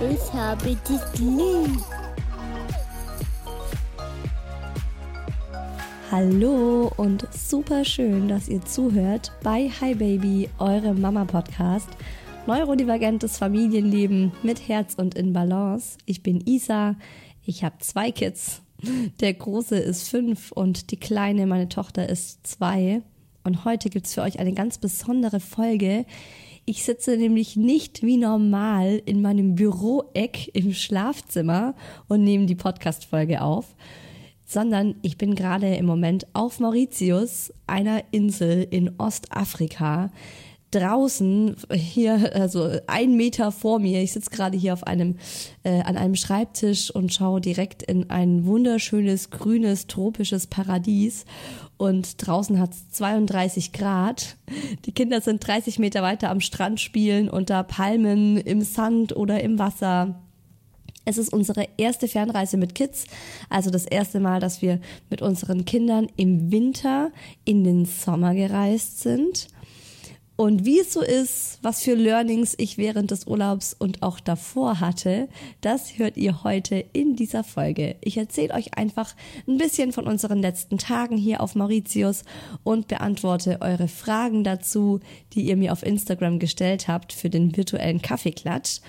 ich habe dich lieb. Hallo und super schön, dass ihr zuhört bei Hi Baby, eurem Mama Podcast. Neurodivergentes Familienleben mit Herz und in Balance. Ich bin Isa. Ich habe zwei Kids. Der große ist fünf und die kleine, meine Tochter, ist zwei. Und heute gibt's für euch eine ganz besondere Folge. Ich sitze nämlich nicht wie normal in meinem Büroeck im Schlafzimmer und nehme die Podcast-Folge auf, sondern ich bin gerade im Moment auf Mauritius, einer Insel in Ostafrika. Draußen, hier, also ein Meter vor mir, ich sitze gerade hier auf einem, äh, an einem Schreibtisch und schaue direkt in ein wunderschönes, grünes, tropisches Paradies. Und draußen hat es 32 Grad. Die Kinder sind 30 Meter weiter am Strand spielen, unter Palmen, im Sand oder im Wasser. Es ist unsere erste Fernreise mit Kids, also das erste Mal, dass wir mit unseren Kindern im Winter in den Sommer gereist sind. Und wie es so ist, was für Learnings ich während des Urlaubs und auch davor hatte, das hört ihr heute in dieser Folge. Ich erzähle euch einfach ein bisschen von unseren letzten Tagen hier auf Mauritius und beantworte eure Fragen dazu, die ihr mir auf Instagram gestellt habt für den virtuellen Kaffeeklatsch.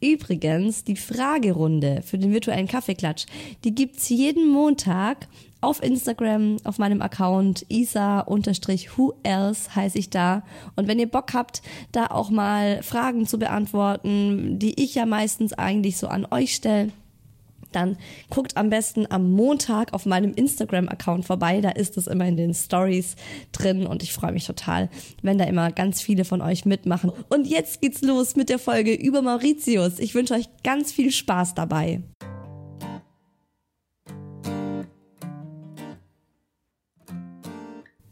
Übrigens, die Fragerunde für den virtuellen Kaffeeklatsch, die gibt's jeden Montag auf Instagram, auf meinem Account isa-who else heiße ich da. Und wenn ihr Bock habt, da auch mal Fragen zu beantworten, die ich ja meistens eigentlich so an euch stelle, dann guckt am besten am Montag auf meinem Instagram-Account vorbei. Da ist es immer in den Stories drin und ich freue mich total, wenn da immer ganz viele von euch mitmachen. Und jetzt geht's los mit der Folge über Mauritius. Ich wünsche euch ganz viel Spaß dabei.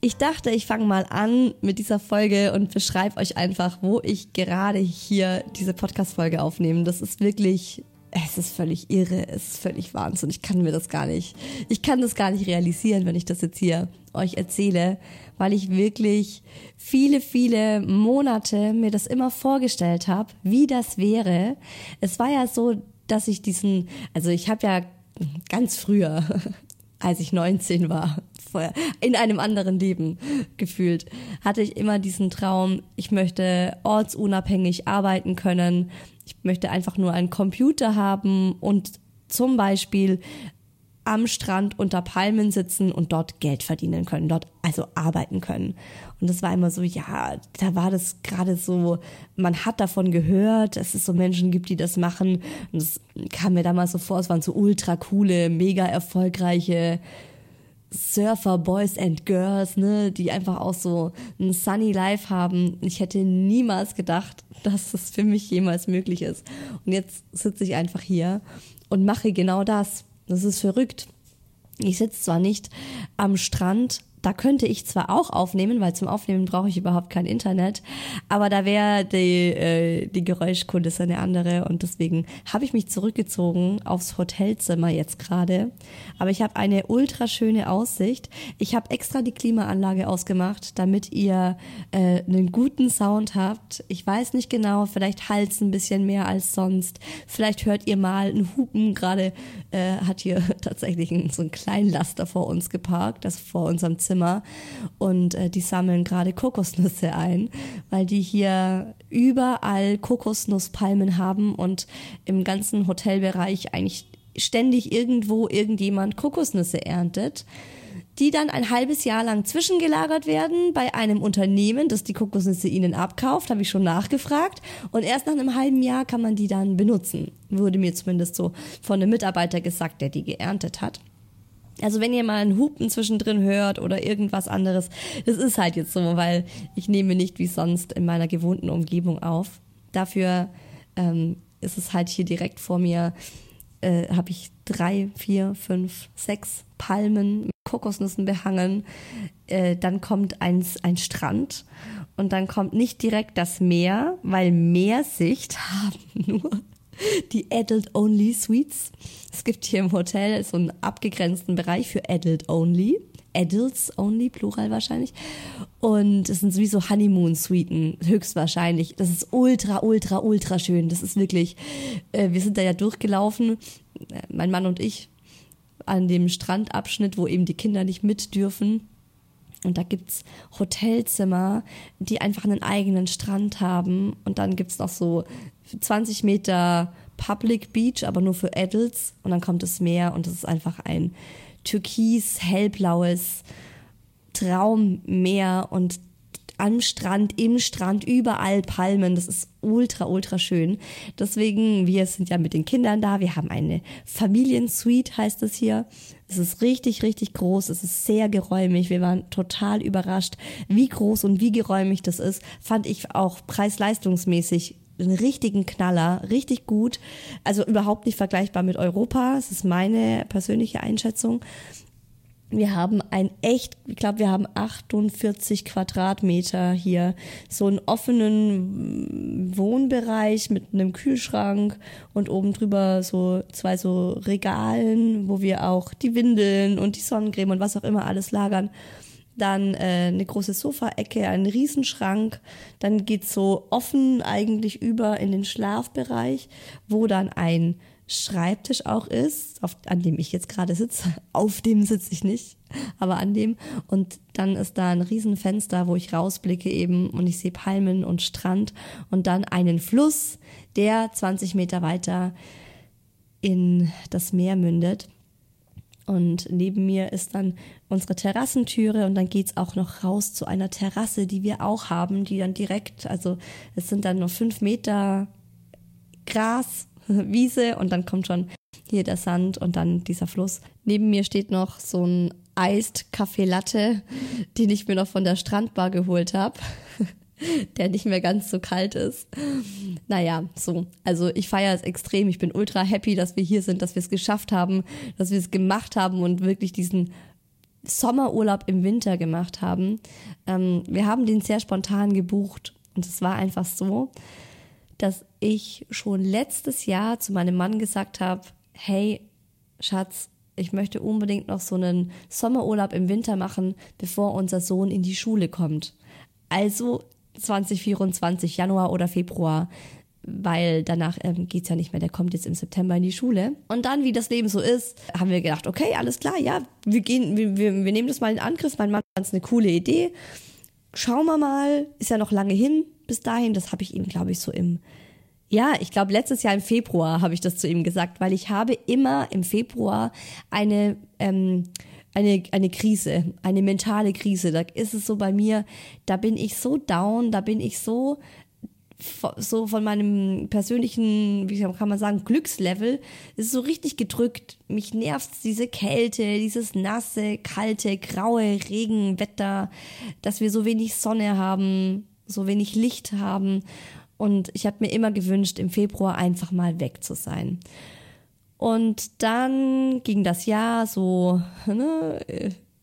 Ich dachte, ich fange mal an mit dieser Folge und beschreibe euch einfach, wo ich gerade hier diese Podcast-Folge aufnehme. Das ist wirklich es ist völlig irre, es ist völlig Wahnsinn. Ich kann mir das gar nicht, ich kann das gar nicht realisieren, wenn ich das jetzt hier euch erzähle, weil ich wirklich viele, viele Monate mir das immer vorgestellt habe, wie das wäre. Es war ja so, dass ich diesen, also ich habe ja ganz früher, als ich 19 war, in einem anderen Leben gefühlt, hatte ich immer diesen Traum, ich möchte ortsunabhängig arbeiten können, ich möchte einfach nur einen Computer haben und zum Beispiel am Strand unter Palmen sitzen und dort Geld verdienen können, dort also arbeiten können. Und das war immer so, ja, da war das gerade so, man hat davon gehört, dass es so Menschen gibt, die das machen. Und es kam mir damals so vor, es waren so ultra coole, mega erfolgreiche Surfer, Boys and Girls, ne, die einfach auch so ein sunny Life haben. Ich hätte niemals gedacht, dass das für mich jemals möglich ist. Und jetzt sitze ich einfach hier und mache genau das das ist verrückt. Ich sitze zwar nicht am Strand da könnte ich zwar auch aufnehmen, weil zum Aufnehmen brauche ich überhaupt kein Internet, aber da wäre die, äh, die Geräuschkulisse eine andere und deswegen habe ich mich zurückgezogen aufs Hotelzimmer jetzt gerade. Aber ich habe eine ultra schöne Aussicht. Ich habe extra die Klimaanlage ausgemacht, damit ihr äh, einen guten Sound habt. Ich weiß nicht genau, vielleicht Hals ein bisschen mehr als sonst. Vielleicht hört ihr mal einen Hupen. Gerade äh, hat hier tatsächlich so ein Kleinlaster vor uns geparkt, das vor unserem Zimmer Zimmer und äh, die sammeln gerade Kokosnüsse ein, weil die hier überall Kokosnusspalmen haben und im ganzen Hotelbereich eigentlich ständig irgendwo irgendjemand Kokosnüsse erntet die dann ein halbes Jahr lang zwischengelagert werden bei einem Unternehmen, das die Kokosnüsse ihnen abkauft, habe ich schon nachgefragt. Und erst nach einem halben Jahr kann man die dann benutzen. Wurde mir zumindest so von einem Mitarbeiter gesagt, der die geerntet hat. Also wenn ihr mal einen Hupen zwischendrin hört oder irgendwas anderes, das ist halt jetzt so, weil ich nehme nicht wie sonst in meiner gewohnten Umgebung auf. Dafür ähm, ist es halt hier direkt vor mir, äh, habe ich drei, vier, fünf, sechs Palmen mit Kokosnüssen behangen. Äh, dann kommt ein, ein Strand und dann kommt nicht direkt das Meer, weil Meersicht haben nur die Adult-Only Suites. Es gibt hier im Hotel so einen abgegrenzten Bereich für Adult-Only. Adults only, plural wahrscheinlich. Und es sind sowieso Honeymoon-Suiten, höchstwahrscheinlich. Das ist ultra, ultra, ultra schön. Das ist wirklich, äh, wir sind da ja durchgelaufen, äh, mein Mann und ich, an dem Strandabschnitt, wo eben die Kinder nicht mit dürfen. Und da gibt's Hotelzimmer, die einfach einen eigenen Strand haben. Und dann gibt's noch so 20 Meter Public Beach, aber nur für Adults. Und dann kommt das Meer und das ist einfach ein türkis, hellblaues Traummeer und am Strand, im Strand, überall Palmen. Das ist ultra, ultra schön. Deswegen, wir sind ja mit den Kindern da. Wir haben eine Familiensuite, heißt es hier. Es ist richtig, richtig groß. Es ist sehr geräumig. Wir waren total überrascht, wie groß und wie geräumig das ist. Fand ich auch preis-leistungsmäßig einen richtigen Knaller, richtig gut. Also überhaupt nicht vergleichbar mit Europa. Das ist meine persönliche Einschätzung. Wir haben ein echt, ich glaube, wir haben 48 Quadratmeter hier. So einen offenen Wohnbereich mit einem Kühlschrank und oben drüber so zwei so Regalen, wo wir auch die Windeln und die Sonnencreme und was auch immer alles lagern dann äh, eine große Sofaecke, ein Riesenschrank, dann geht's so offen eigentlich über in den Schlafbereich, wo dann ein Schreibtisch auch ist, auf, an dem ich jetzt gerade sitze. Auf dem sitze ich nicht, aber an dem. Und dann ist da ein Riesenfenster, wo ich rausblicke eben und ich sehe Palmen und Strand und dann einen Fluss, der 20 Meter weiter in das Meer mündet. Und neben mir ist dann unsere Terrassentüre und dann geht's auch noch raus zu einer Terrasse, die wir auch haben, die dann direkt, also es sind dann nur fünf Meter Gras, Wiese und dann kommt schon hier der Sand und dann dieser Fluss. Neben mir steht noch so ein Eist Kaffee Latte, den ich mir noch von der Strandbar geholt habe. der nicht mehr ganz so kalt ist. Naja, so. Also ich feiere es extrem. Ich bin ultra happy, dass wir hier sind, dass wir es geschafft haben, dass wir es gemacht haben und wirklich diesen Sommerurlaub im Winter gemacht haben. Ähm, wir haben den sehr spontan gebucht und es war einfach so, dass ich schon letztes Jahr zu meinem Mann gesagt habe, hey, Schatz, ich möchte unbedingt noch so einen Sommerurlaub im Winter machen, bevor unser Sohn in die Schule kommt. Also 2024, Januar oder Februar, weil danach ähm, geht's ja nicht mehr, der kommt jetzt im September in die Schule. Und dann, wie das Leben so ist, haben wir gedacht, okay, alles klar, ja, wir gehen, wir, wir, wir nehmen das mal in Angriff. Mein Mann fand es eine coole Idee. Schauen wir mal, ist ja noch lange hin bis dahin. Das habe ich ihm, glaube ich, so im Ja, ich glaube, letztes Jahr im Februar habe ich das zu ihm gesagt, weil ich habe immer im Februar eine, ähm, eine, eine Krise, eine mentale Krise. Da ist es so bei mir, da bin ich so down, da bin ich so so von meinem persönlichen, wie kann man sagen, Glückslevel ist so richtig gedrückt. Mich nervt diese Kälte, dieses nasse, kalte, graue Regenwetter, dass wir so wenig Sonne haben, so wenig Licht haben. Und ich habe mir immer gewünscht, im Februar einfach mal weg zu sein. Und dann ging das Jahr so, ne,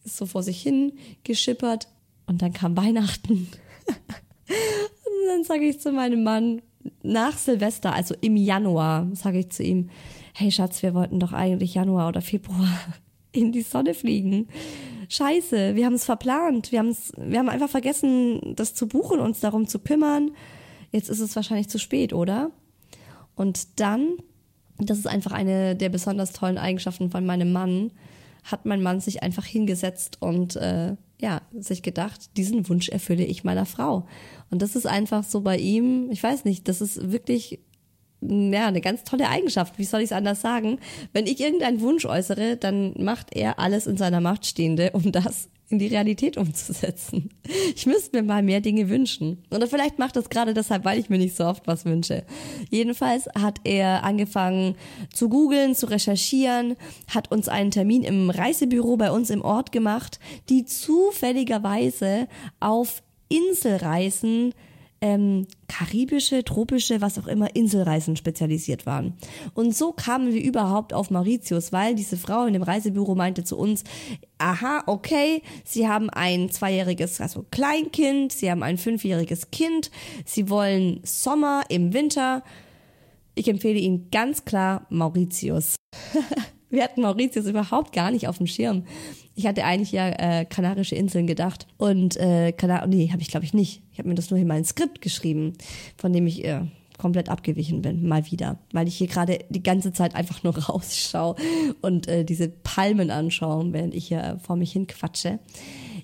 so vor sich hin geschippert. Und dann kam Weihnachten. und dann sage ich zu meinem Mann, nach Silvester, also im Januar, sage ich zu ihm, hey Schatz, wir wollten doch eigentlich Januar oder Februar in die Sonne fliegen. Scheiße, wir haben es verplant. Wir, haben's, wir haben einfach vergessen, das zu buchen, uns darum zu kümmern. Jetzt ist es wahrscheinlich zu spät, oder? Und dann das ist einfach eine der besonders tollen Eigenschaften von meinem Mann, hat mein Mann sich einfach hingesetzt und äh, ja, sich gedacht, diesen Wunsch erfülle ich meiner Frau. Und das ist einfach so bei ihm, ich weiß nicht, das ist wirklich ja, eine ganz tolle Eigenschaft. Wie soll ich es anders sagen? Wenn ich irgendeinen Wunsch äußere, dann macht er alles in seiner Macht Stehende, um das in die Realität umzusetzen. Ich müsste mir mal mehr Dinge wünschen. Oder vielleicht macht das gerade deshalb, weil ich mir nicht so oft was wünsche. Jedenfalls hat er angefangen zu googeln, zu recherchieren, hat uns einen Termin im Reisebüro bei uns im Ort gemacht, die zufälligerweise auf Inselreisen ähm, karibische, tropische, was auch immer, Inselreisen spezialisiert waren. Und so kamen wir überhaupt auf Mauritius, weil diese Frau in dem Reisebüro meinte zu uns, aha, okay, sie haben ein zweijähriges, also Kleinkind, sie haben ein fünfjähriges Kind, sie wollen Sommer im Winter. Ich empfehle Ihnen ganz klar Mauritius. Wir hatten Mauritius überhaupt gar nicht auf dem Schirm. Ich hatte eigentlich ja äh, Kanarische Inseln gedacht. Und äh, Kanar nee, habe ich glaube ich nicht. Ich habe mir das nur in mein Skript geschrieben, von dem ich äh, komplett abgewichen bin, mal wieder. Weil ich hier gerade die ganze Zeit einfach nur rausschaue und äh, diese Palmen anschaue, während ich hier vor mich hin quatsche.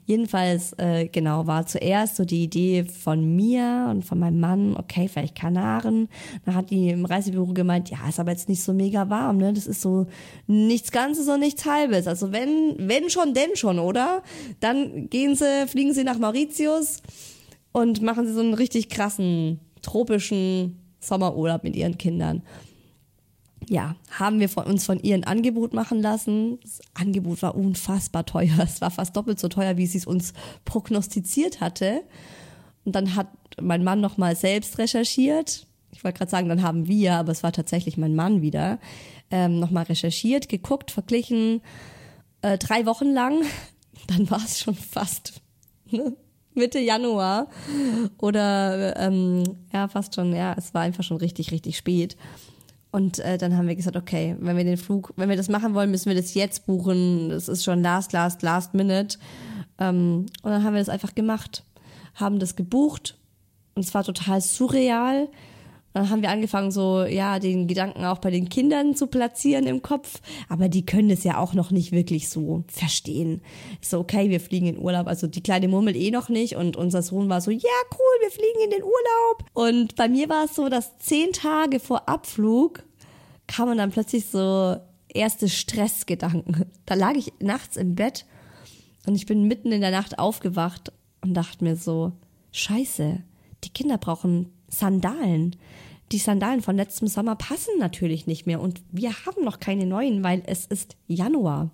Jedenfalls, äh, genau, war zuerst so die Idee von mir und von meinem Mann, okay, vielleicht Kanaren. Dann hat die im Reisebüro gemeint, ja, ist aber jetzt nicht so mega warm, ne? Das ist so nichts Ganzes und nichts Halbes. Also wenn, wenn schon, denn schon, oder? Dann gehen sie, fliegen sie nach Mauritius und machen sie so einen richtig krassen, tropischen Sommerurlaub mit ihren Kindern ja, haben wir von uns von ihr ein Angebot machen lassen. Das Angebot war unfassbar teuer. Es war fast doppelt so teuer, wie sie es uns prognostiziert hatte. Und dann hat mein Mann nochmal selbst recherchiert. Ich wollte gerade sagen, dann haben wir, aber es war tatsächlich mein Mann wieder, ähm, nochmal recherchiert, geguckt, verglichen, äh, drei Wochen lang. Dann war es schon fast ne? Mitte Januar oder ähm, ja, fast schon, ja, es war einfach schon richtig, richtig spät. Und äh, dann haben wir gesagt, okay, wenn wir den Flug, wenn wir das machen wollen, müssen wir das jetzt buchen. Das ist schon last, last, last minute. Ähm, und dann haben wir das einfach gemacht, haben das gebucht und es war total surreal dann haben wir angefangen, so, ja, den Gedanken auch bei den Kindern zu platzieren im Kopf. Aber die können es ja auch noch nicht wirklich so verstehen. So, okay, wir fliegen in Urlaub. Also die kleine Murmel eh noch nicht. Und unser Sohn war so, ja, cool, wir fliegen in den Urlaub. Und bei mir war es so, dass zehn Tage vor Abflug kamen dann plötzlich so erste Stressgedanken. Da lag ich nachts im Bett und ich bin mitten in der Nacht aufgewacht und dachte mir so, scheiße, die Kinder brauchen Sandalen die Sandalen von letztem Sommer passen natürlich nicht mehr und wir haben noch keine neuen, weil es ist Januar.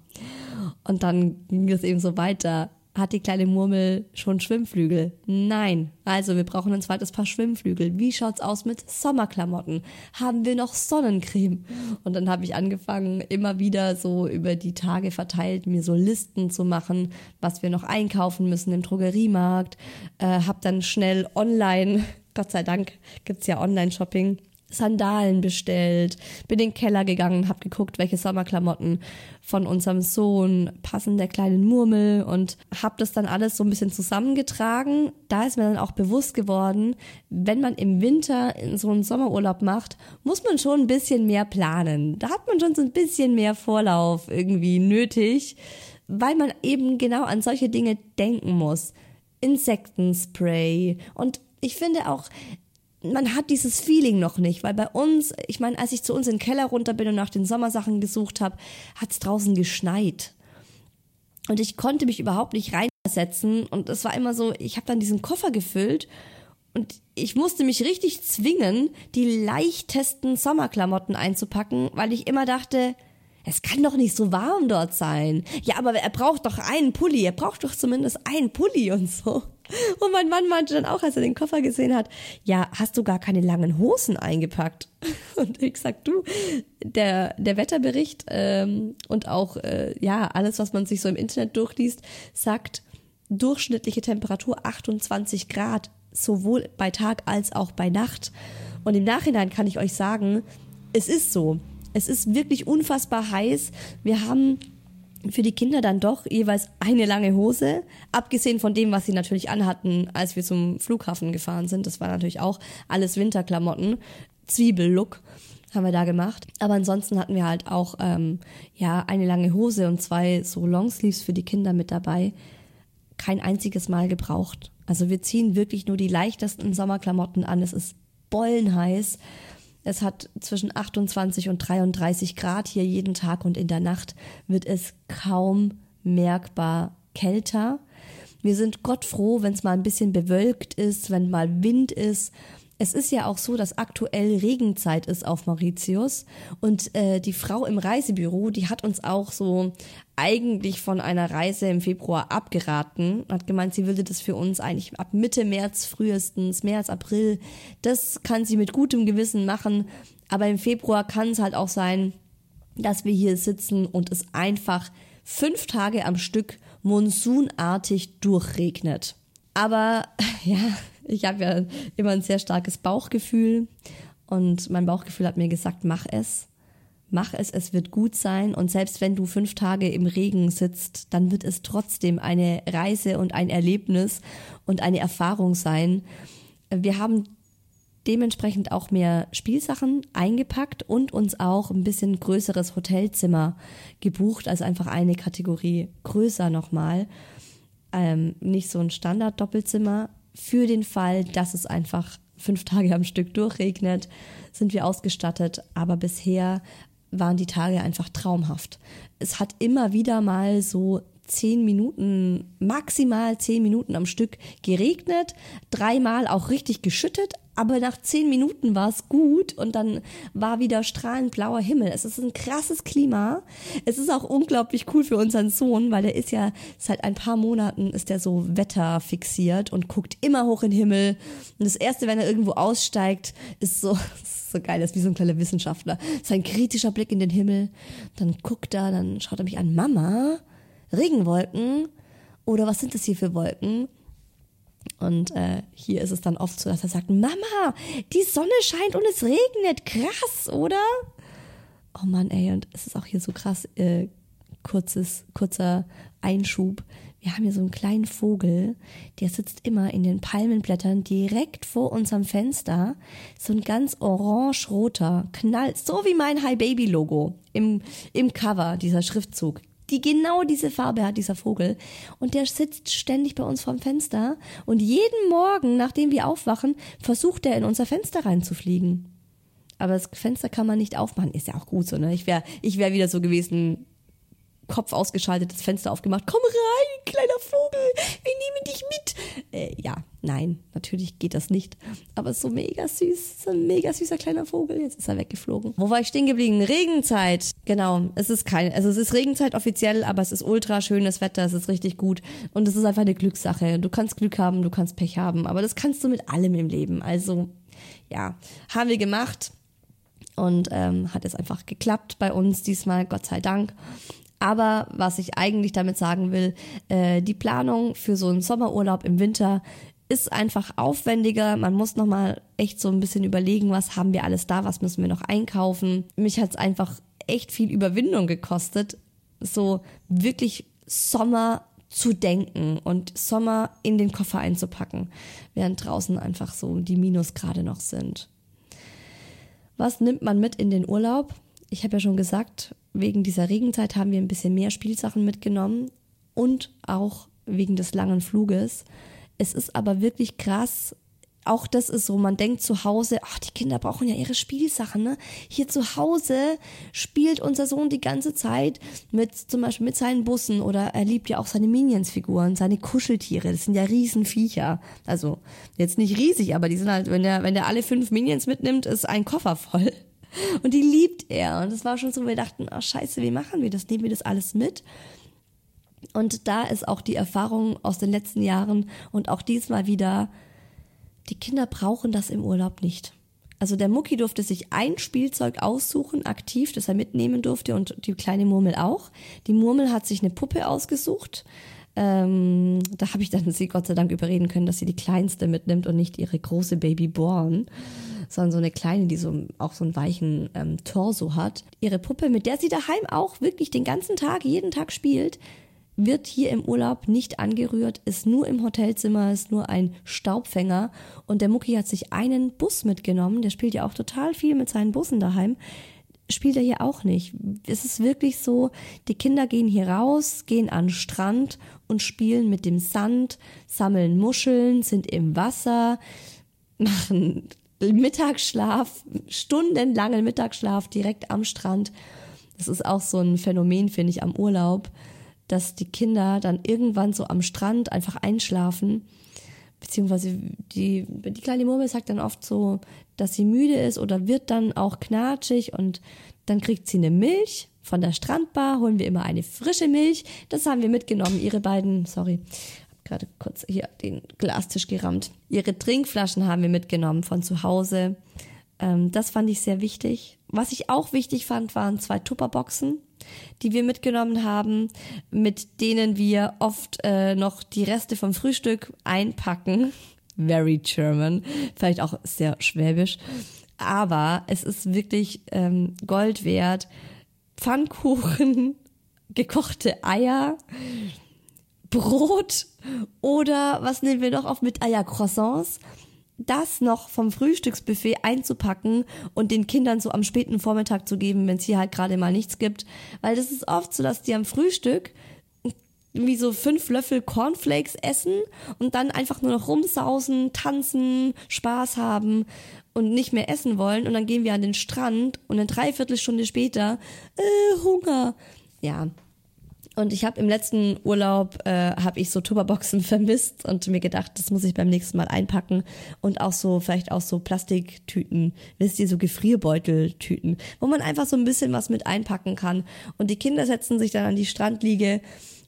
Und dann ging es eben so weiter. Hat die kleine Murmel schon Schwimmflügel? Nein. Also wir brauchen ein zweites Paar Schwimmflügel. Wie schaut's aus mit Sommerklamotten? Haben wir noch Sonnencreme? Und dann habe ich angefangen, immer wieder so über die Tage verteilt, mir so Listen zu machen, was wir noch einkaufen müssen im Drogeriemarkt. Äh, hab dann schnell online Gott sei Dank gibt's ja Online-Shopping. Sandalen bestellt, bin in den Keller gegangen, habe geguckt, welche Sommerklamotten von unserem Sohn passen der kleinen Murmel und habe das dann alles so ein bisschen zusammengetragen. Da ist mir dann auch bewusst geworden, wenn man im Winter in so einen Sommerurlaub macht, muss man schon ein bisschen mehr planen. Da hat man schon so ein bisschen mehr Vorlauf irgendwie nötig, weil man eben genau an solche Dinge denken muss. Insektenspray und ich finde auch, man hat dieses Feeling noch nicht, weil bei uns, ich meine, als ich zu uns in den Keller runter bin und nach den Sommersachen gesucht habe, hat es draußen geschneit. Und ich konnte mich überhaupt nicht reinsetzen. Und es war immer so, ich habe dann diesen Koffer gefüllt und ich musste mich richtig zwingen, die leichtesten Sommerklamotten einzupacken, weil ich immer dachte, es kann doch nicht so warm dort sein. Ja, aber er braucht doch einen Pulli. Er braucht doch zumindest einen Pulli und so. Und mein Mann meinte dann auch, als er den Koffer gesehen hat, ja, hast du gar keine langen Hosen eingepackt? Und ich sag, du, der, der Wetterbericht ähm, und auch, äh, ja, alles, was man sich so im Internet durchliest, sagt, durchschnittliche Temperatur 28 Grad, sowohl bei Tag als auch bei Nacht. Und im Nachhinein kann ich euch sagen, es ist so. Es ist wirklich unfassbar heiß. Wir haben für die Kinder dann doch jeweils eine lange Hose, abgesehen von dem, was sie natürlich anhatten, als wir zum Flughafen gefahren sind. Das war natürlich auch alles Winterklamotten, Zwiebellook haben wir da gemacht. Aber ansonsten hatten wir halt auch ähm, ja eine lange Hose und zwei so Longsleeves für die Kinder mit dabei. Kein einziges Mal gebraucht. Also wir ziehen wirklich nur die leichtesten Sommerklamotten an. Es ist bollenheiß. Es hat zwischen 28 und 33 Grad hier jeden Tag und in der Nacht wird es kaum merkbar kälter. Wir sind Gott froh, wenn es mal ein bisschen bewölkt ist, wenn mal Wind ist es ist ja auch so, dass aktuell Regenzeit ist auf Mauritius. Und äh, die Frau im Reisebüro, die hat uns auch so eigentlich von einer Reise im Februar abgeraten, hat gemeint, sie würde das für uns eigentlich ab Mitte März frühestens, März, April, das kann sie mit gutem Gewissen machen, aber im Februar kann es halt auch sein, dass wir hier sitzen und es einfach fünf Tage am Stück monsunartig durchregnet. Aber ja, ich habe ja immer ein sehr starkes Bauchgefühl und mein Bauchgefühl hat mir gesagt, mach es. Mach es, es wird gut sein. Und selbst wenn du fünf Tage im Regen sitzt, dann wird es trotzdem eine Reise und ein Erlebnis und eine Erfahrung sein. Wir haben dementsprechend auch mehr Spielsachen eingepackt und uns auch ein bisschen größeres Hotelzimmer gebucht, also einfach eine Kategorie größer nochmal. Ähm, nicht so ein Standard-Doppelzimmer, für den Fall, dass es einfach fünf Tage am Stück durchregnet, sind wir ausgestattet. Aber bisher waren die Tage einfach traumhaft. Es hat immer wieder mal so zehn Minuten, maximal zehn Minuten am Stück geregnet, dreimal auch richtig geschüttet, aber nach zehn Minuten war es gut und dann war wieder strahlend blauer Himmel. Es ist ein krasses Klima. Es ist auch unglaublich cool für unseren Sohn, weil der ist ja seit ein paar Monaten ist der so wetterfixiert und guckt immer hoch in den Himmel. Und das erste, wenn er irgendwo aussteigt, ist so, ist so geil, das ist wie so ein kleiner Wissenschaftler. Sein kritischer Blick in den Himmel. Dann guckt er, dann schaut er mich an, Mama, Regenwolken? Oder was sind das hier für Wolken? Und äh, hier ist es dann oft so, dass er sagt, Mama, die Sonne scheint und es regnet. Krass, oder? Oh Mann, ey, und es ist auch hier so krass, äh, kurzes, kurzer Einschub. Wir haben hier so einen kleinen Vogel, der sitzt immer in den Palmenblättern direkt vor unserem Fenster. So ein ganz orange-roter Knall, so wie mein Hi Baby Logo im, im Cover, dieser Schriftzug die genau diese Farbe hat, dieser Vogel. Und der sitzt ständig bei uns vorm Fenster. Und jeden Morgen, nachdem wir aufwachen, versucht er in unser Fenster reinzufliegen. Aber das Fenster kann man nicht aufmachen. Ist ja auch gut so, ne? Ich wäre ich wär wieder so gewesen, Kopf ausgeschaltet, das Fenster aufgemacht. Komm rein, kleiner Vogel, wir nehmen dich mit. Äh, ja, nein, natürlich geht das nicht. Aber so mega süß, so ein mega süßer kleiner Vogel. Jetzt ist er weggeflogen. Wo war ich stehen geblieben? Regenzeit. Genau, es ist kein, also es ist Regenzeit offiziell, aber es ist ultra schönes Wetter, es ist richtig gut. Und es ist einfach eine Glückssache. Du kannst Glück haben, du kannst Pech haben, aber das kannst du mit allem im Leben. Also, ja, haben wir gemacht und ähm, hat es einfach geklappt bei uns diesmal, Gott sei Dank. Aber was ich eigentlich damit sagen will, äh, die Planung für so einen Sommerurlaub im Winter ist einfach aufwendiger. Man muss nochmal echt so ein bisschen überlegen, was haben wir alles da, was müssen wir noch einkaufen. Mich hat es einfach echt viel Überwindung gekostet, so wirklich Sommer zu denken und Sommer in den Koffer einzupacken, während draußen einfach so die Minusgrade noch sind. Was nimmt man mit in den Urlaub? Ich habe ja schon gesagt, wegen dieser Regenzeit haben wir ein bisschen mehr Spielsachen mitgenommen und auch wegen des langen Fluges. Es ist aber wirklich krass, auch das ist so, man denkt zu Hause, ach, die Kinder brauchen ja ihre Spielsachen, ne? Hier zu Hause spielt unser Sohn die ganze Zeit mit, zum Beispiel mit seinen Bussen oder er liebt ja auch seine Minions-Figuren, seine Kuscheltiere, das sind ja Riesenviecher. Also, jetzt nicht riesig, aber die sind halt, wenn der, wenn der alle fünf Minions mitnimmt, ist ein Koffer voll. Und die liebt er. Und das war schon so, wir dachten, ach, scheiße, wie machen wir das? Nehmen wir das alles mit? Und da ist auch die Erfahrung aus den letzten Jahren und auch diesmal wieder, die Kinder brauchen das im Urlaub nicht. Also der Mucki durfte sich ein Spielzeug aussuchen, aktiv, das er mitnehmen durfte und die kleine Murmel auch. Die Murmel hat sich eine Puppe ausgesucht. Ähm, da habe ich dann sie Gott sei Dank überreden können, dass sie die kleinste mitnimmt und nicht ihre große Baby Born, sondern so eine kleine, die so auch so einen weichen ähm, Torso hat. Ihre Puppe, mit der sie daheim auch wirklich den ganzen Tag, jeden Tag spielt, wird hier im Urlaub nicht angerührt, ist nur im Hotelzimmer, ist nur ein Staubfänger. Und der Mucki hat sich einen Bus mitgenommen, der spielt ja auch total viel mit seinen Bussen daheim. Spielt er hier auch nicht. Es ist wirklich so, die Kinder gehen hier raus, gehen an den Strand und spielen mit dem Sand, sammeln Muscheln, sind im Wasser, machen Mittagsschlaf, stundenlangen Mittagsschlaf direkt am Strand. Das ist auch so ein Phänomen, finde ich, am Urlaub dass die Kinder dann irgendwann so am Strand einfach einschlafen. Beziehungsweise die, die kleine Murmel sagt dann oft so, dass sie müde ist oder wird dann auch knatschig und dann kriegt sie eine Milch von der Strandbar, holen wir immer eine frische Milch. Das haben wir mitgenommen. Ihre beiden, sorry, hab gerade kurz hier den Glastisch gerammt. Ihre Trinkflaschen haben wir mitgenommen von zu Hause. Ähm, das fand ich sehr wichtig. Was ich auch wichtig fand, waren zwei Tupperboxen die wir mitgenommen haben, mit denen wir oft äh, noch die Reste vom Frühstück einpacken. Very German, vielleicht auch sehr schwäbisch. Aber es ist wirklich ähm, Gold wert. Pfannkuchen, gekochte Eier, Brot oder was nehmen wir noch auf mit Eiercroissants das noch vom Frühstücksbuffet einzupacken und den Kindern so am späten Vormittag zu geben, wenn es hier halt gerade mal nichts gibt. Weil das ist oft so, dass die am Frühstück wie so fünf Löffel Cornflakes essen und dann einfach nur noch rumsausen, tanzen, Spaß haben und nicht mehr essen wollen. Und dann gehen wir an den Strand und eine Dreiviertelstunde später, äh, Hunger. Ja, und ich habe im letzten Urlaub äh, habe ich so Tupperboxen vermisst und mir gedacht, das muss ich beim nächsten Mal einpacken und auch so vielleicht auch so Plastiktüten, wisst ihr, so Gefrierbeuteltüten, wo man einfach so ein bisschen was mit einpacken kann. Und die Kinder setzen sich dann an die Strandliege,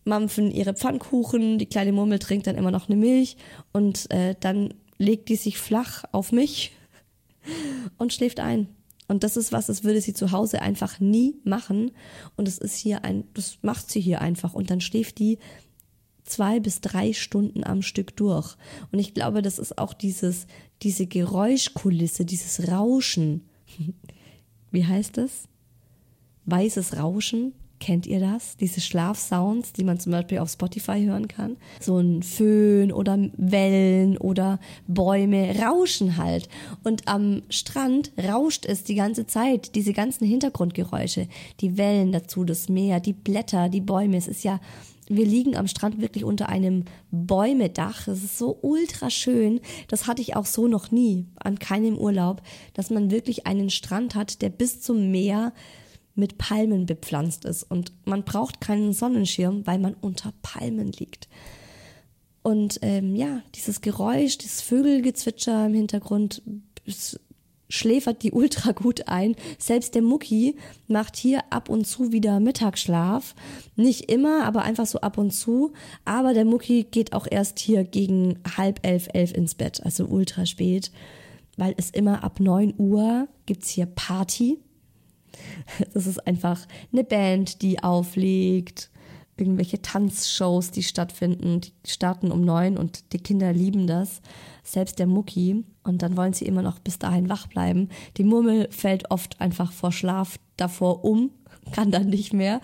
mampfen ihre Pfannkuchen, die kleine Murmel trinkt dann immer noch eine Milch und äh, dann legt die sich flach auf mich und schläft ein. Und das ist was, das würde sie zu Hause einfach nie machen. Und es ist hier ein, das macht sie hier einfach. Und dann schläft die zwei bis drei Stunden am Stück durch. Und ich glaube, das ist auch dieses, diese Geräuschkulisse, dieses Rauschen. Wie heißt das? Weißes Rauschen. Kennt ihr das? Diese Schlafsounds, die man zum Beispiel auf Spotify hören kann. So ein Föhn oder Wellen oder Bäume rauschen halt. Und am Strand rauscht es die ganze Zeit. Diese ganzen Hintergrundgeräusche. Die Wellen dazu, das Meer, die Blätter, die Bäume. Es ist ja wir liegen am Strand wirklich unter einem Bäumedach. Es ist so ultra schön. Das hatte ich auch so noch nie an keinem Urlaub, dass man wirklich einen Strand hat, der bis zum Meer mit Palmen bepflanzt ist und man braucht keinen Sonnenschirm, weil man unter Palmen liegt. Und ähm, ja, dieses Geräusch, dieses Vögelgezwitscher im Hintergrund, schläfert die ultra gut ein. Selbst der Mucki macht hier ab und zu wieder Mittagsschlaf. Nicht immer, aber einfach so ab und zu. Aber der Mucki geht auch erst hier gegen halb elf, elf ins Bett, also ultra spät. Weil es immer ab neun Uhr gibt's hier Party Das ist einfach eine Band, die auflegt, irgendwelche Tanzshows, die stattfinden, die starten um neun und die Kinder lieben das. Selbst der Mucki. Und dann wollen sie immer noch bis dahin wach bleiben. Die Murmel fällt oft einfach vor Schlaf davor um, kann dann nicht mehr.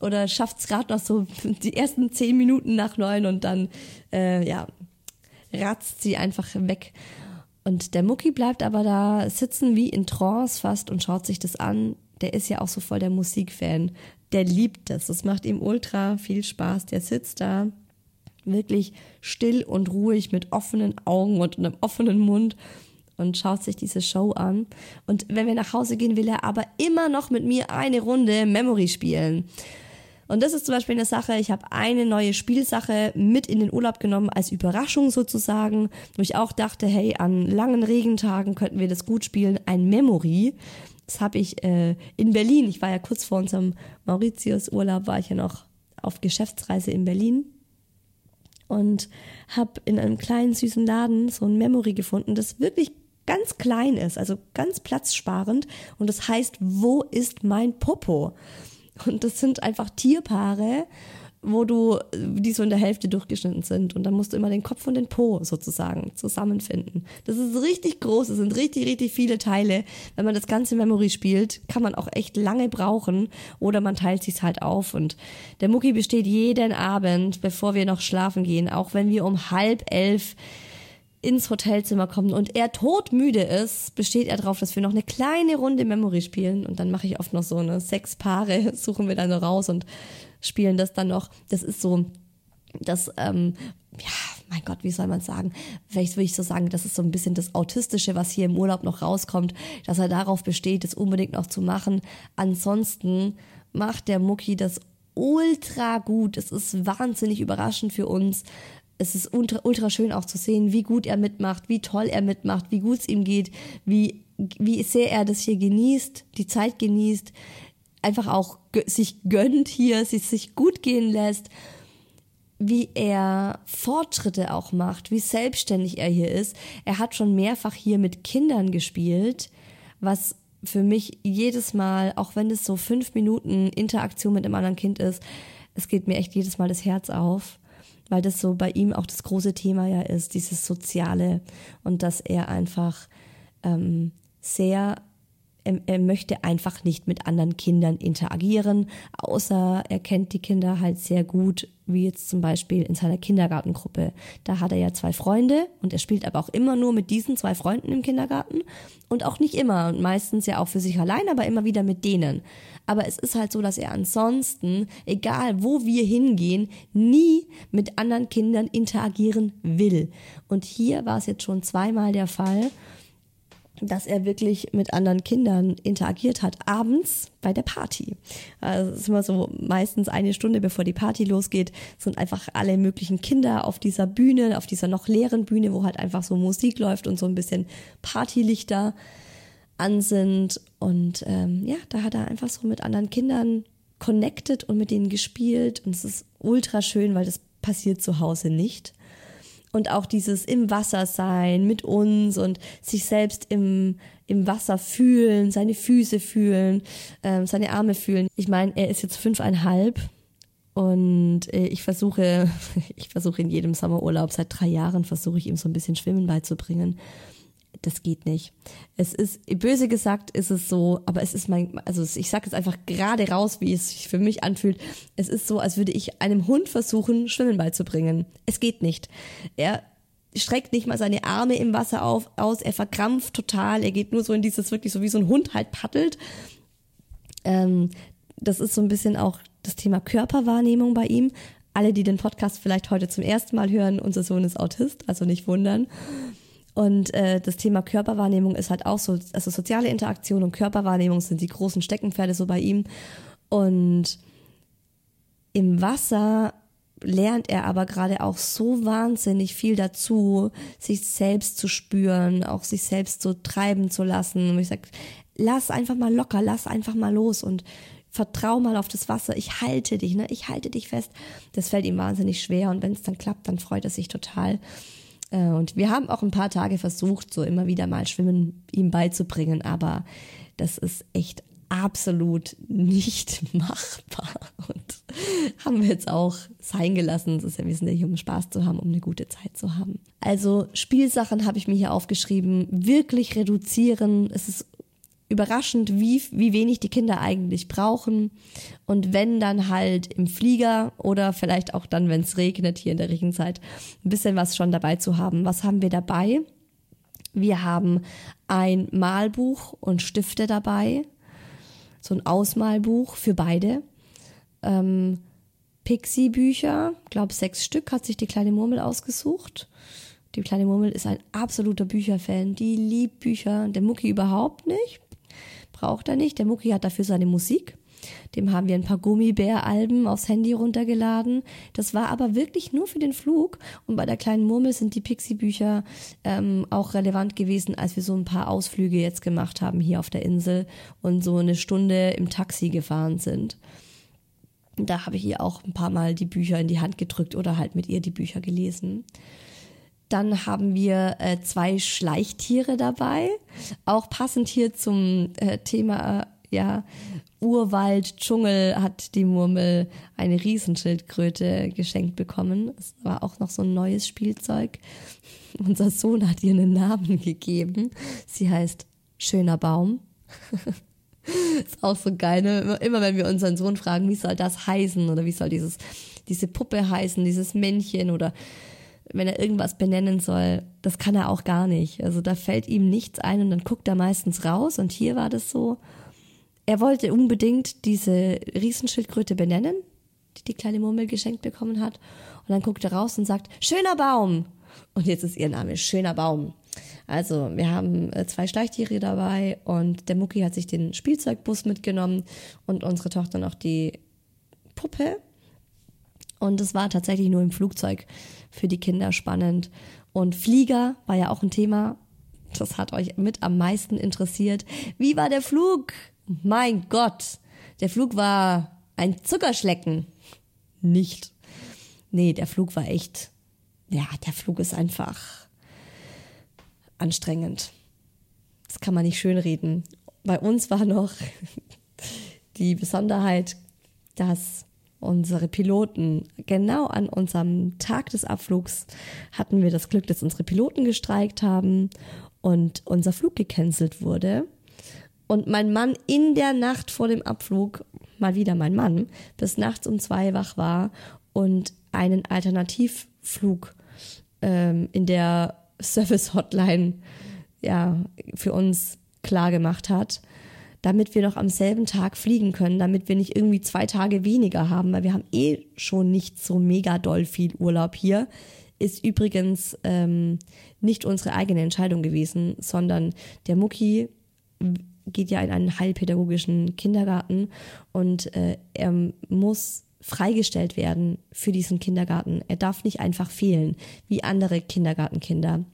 Oder schafft es gerade noch so die ersten zehn Minuten nach neun und dann, äh, ja, ratzt sie einfach weg. Und der Mucki bleibt aber da sitzen wie in Trance fast und schaut sich das an, der ist ja auch so voll der Musikfan. Der liebt das. Das macht ihm ultra viel Spaß. Der sitzt da wirklich still und ruhig mit offenen Augen und einem offenen Mund und schaut sich diese Show an. Und wenn wir nach Hause gehen, will er aber immer noch mit mir eine Runde Memory spielen. Und das ist zum Beispiel eine Sache, ich habe eine neue Spielsache mit in den Urlaub genommen als Überraschung sozusagen, wo ich auch dachte, hey, an langen Regentagen könnten wir das gut spielen, ein Memory. Das habe ich äh, in Berlin, ich war ja kurz vor unserem Mauritius-Urlaub, war ich ja noch auf Geschäftsreise in Berlin und habe in einem kleinen süßen Laden so ein Memory gefunden, das wirklich ganz klein ist, also ganz platzsparend und das heißt, wo ist mein Popo? Und das sind einfach Tierpaare, wo du, die so in der Hälfte durchgeschnitten sind. Und dann musst du immer den Kopf und den Po sozusagen zusammenfinden. Das ist richtig groß, es sind richtig, richtig viele Teile. Wenn man das ganze Memory spielt, kann man auch echt lange brauchen oder man teilt sich's halt auf. Und der Mucki besteht jeden Abend, bevor wir noch schlafen gehen, auch wenn wir um halb elf ins Hotelzimmer kommen und er todmüde ist, besteht er darauf, dass wir noch eine kleine Runde Memory spielen und dann mache ich oft noch so eine sechs Paare, suchen wir dann so raus und spielen das dann noch. Das ist so, das, ähm, ja, mein Gott, wie soll man sagen? Vielleicht würde ich so sagen, das ist so ein bisschen das Autistische, was hier im Urlaub noch rauskommt, dass er darauf besteht, das unbedingt noch zu machen. Ansonsten macht der Mucki das ultra gut. Es ist wahnsinnig überraschend für uns es ist ultra, ultra schön auch zu sehen, wie gut er mitmacht, wie toll er mitmacht, wie gut es ihm geht, wie, wie sehr er das hier genießt, die Zeit genießt, einfach auch sich gönnt hier, sich, sich gut gehen lässt, wie er Fortschritte auch macht, wie selbstständig er hier ist. Er hat schon mehrfach hier mit Kindern gespielt, was für mich jedes Mal, auch wenn es so fünf Minuten Interaktion mit einem anderen Kind ist, es geht mir echt jedes Mal das Herz auf weil das so bei ihm auch das große Thema ja ist, dieses Soziale und dass er einfach ähm, sehr er, möchte einfach nicht mit anderen Kindern interagieren, außer er kennt die Kinder halt sehr gut, wie jetzt zum Beispiel in seiner Kindergartengruppe. Da hat er ja zwei Freunde und er spielt aber auch immer nur mit diesen zwei Freunden im Kindergarten und auch nicht immer und meistens ja auch für sich allein, aber immer wieder mit denen. Aber es ist halt so, dass er ansonsten, egal wo wir hingehen, nie mit anderen Kindern interagieren will. Und hier war es jetzt schon zweimal der Fall dass er wirklich mit anderen Kindern interagiert hat, abends bei der Party. Also es ist immer so meistens eine Stunde bevor die Party losgeht, sind einfach alle möglichen Kinder auf dieser Bühne, auf dieser noch leeren Bühne, wo halt einfach so Musik läuft und so ein bisschen Partylichter an sind. Und ähm, ja, da hat er einfach so mit anderen Kindern connected und mit denen gespielt. Und es ist ultra schön, weil das passiert zu Hause nicht und auch dieses im Wasser sein mit uns und sich selbst im, im Wasser fühlen, seine Füße fühlen, ähm, seine Arme fühlen. Ich meine, er ist jetzt fünfeinhalb und äh, ich versuche, ich versuche in jedem Sommerurlaub seit drei Jahren versuche ich ihm so ein bisschen Schwimmen beizubringen das geht nicht. Es ist, böse gesagt, ist es so, aber es ist mein, also ich sage es einfach gerade raus, wie es sich für mich anfühlt. Es ist so, als würde ich einem Hund versuchen, Schwimmen beizubringen. Es geht nicht. Er streckt nicht mal seine Arme im Wasser auf, aus, er verkrampft total, er geht nur so in dieses, wirklich so wie so ein Hund halt paddelt. Ähm, das ist so ein bisschen auch das Thema Körperwahrnehmung bei ihm. Alle, die den Podcast vielleicht heute zum ersten Mal hören, unser Sohn ist Autist, also nicht wundern. Und äh, das Thema Körperwahrnehmung ist halt auch so, also soziale Interaktion und Körperwahrnehmung sind die großen Steckenpferde so bei ihm. Und im Wasser lernt er aber gerade auch so wahnsinnig viel dazu, sich selbst zu spüren, auch sich selbst so treiben zu lassen. Und ich sag, lass einfach mal locker, lass einfach mal los und vertrau mal auf das Wasser. Ich halte dich, ne? Ich halte dich fest. Das fällt ihm wahnsinnig schwer und wenn es dann klappt, dann freut er sich total. Äh, und wir haben auch ein paar Tage versucht, so immer wieder mal Schwimmen ihm beizubringen, aber das ist echt absolut nicht machbar und haben wir jetzt auch sein gelassen. Das ist ja, wir sind ja hier, um Spaß zu haben, um eine gute Zeit zu haben. Also Spielsachen habe ich mir hier aufgeschrieben, wirklich reduzieren. Es ist überraschend, wie, wie wenig die Kinder eigentlich brauchen. Und wenn dann halt im Flieger oder vielleicht auch dann, wenn es regnet hier in der Regenzeit, ein bisschen was schon dabei zu haben. Was haben wir dabei? Wir haben ein Malbuch und Stifte dabei. So ein Ausmalbuch für beide. Ähm, Pixie-Bücher, glaube sechs Stück, hat sich die kleine Murmel ausgesucht. Die kleine Murmel ist ein absoluter Bücherfan. Die liebt Bücher. Der Mucki überhaupt nicht. Braucht er nicht. Der Mucki hat dafür seine Musik. Dem haben wir ein paar Gummibär-Alben aufs Handy runtergeladen. Das war aber wirklich nur für den Flug. Und bei der kleinen Murmel sind die Pixie-Bücher ähm, auch relevant gewesen, als wir so ein paar Ausflüge jetzt gemacht haben hier auf der Insel und so eine Stunde im Taxi gefahren sind. Da habe ich ihr auch ein paar Mal die Bücher in die Hand gedrückt oder halt mit ihr die Bücher gelesen. Dann haben wir äh, zwei Schleichtiere dabei, auch passend hier zum äh, Thema äh, ja Urwald, Dschungel hat die Murmel eine Riesenschildkröte geschenkt bekommen. Es war auch noch so ein neues Spielzeug. Unser Sohn hat ihr einen Namen gegeben. Sie heißt Schöner Baum. ist auch so geil. Ne? Immer, wenn wir unseren Sohn fragen, wie soll das heißen oder wie soll dieses, diese Puppe heißen, dieses Männchen oder wenn er irgendwas benennen soll, das kann er auch gar nicht. Also da fällt ihm nichts ein und dann guckt er meistens raus und hier war das so, er wollte unbedingt diese Riesenschildkröte benennen, die die kleine Murmel geschenkt bekommen hat. Und dann guckt er raus und sagt, schöner Baum. Und jetzt ist ihr Name Schöner Baum. Also wir haben äh, zwei Schleichtiere dabei und der Mucki hat sich den Spielzeugbus mitgenommen und unsere Tochter noch die Puppe. Und es war tatsächlich nur im Flugzeug für die Kinder spannend. Und Flieger war ja auch ein Thema. Das hat euch mit am meisten interessiert. Wie war der Flug? Mein Gott, der Flug war ein Zuckerschlecken. Nicht. Nee, der Flug war echt, ja, der Flug ist einfach anstrengend. Das kann man nicht schönreden. Bei uns war noch die Besonderheit, dass unsere Piloten genau an unserem Tag des Abflugs hatten wir das Glück, dass unsere Piloten gestreikt haben und unser Flug gecancelt wurde. Und mein Mann in der Nacht vor dem Abflug, mal wieder mein Mann, bis nachts um zwei wach war und einen Alternativflug ähm, in der Service Hotline ja, für uns klar gemacht hat, damit wir noch am selben Tag fliegen können, damit wir nicht irgendwie zwei Tage weniger haben, weil wir haben eh schon nicht so mega doll viel Urlaub hier. Ist übrigens ähm, nicht unsere eigene Entscheidung gewesen, sondern der Mucki geht ja in einen heilpädagogischen Kindergarten und äh, er muss freigestellt werden für diesen Kindergarten. Er darf nicht einfach fehlen, wie andere Kindergartenkinder,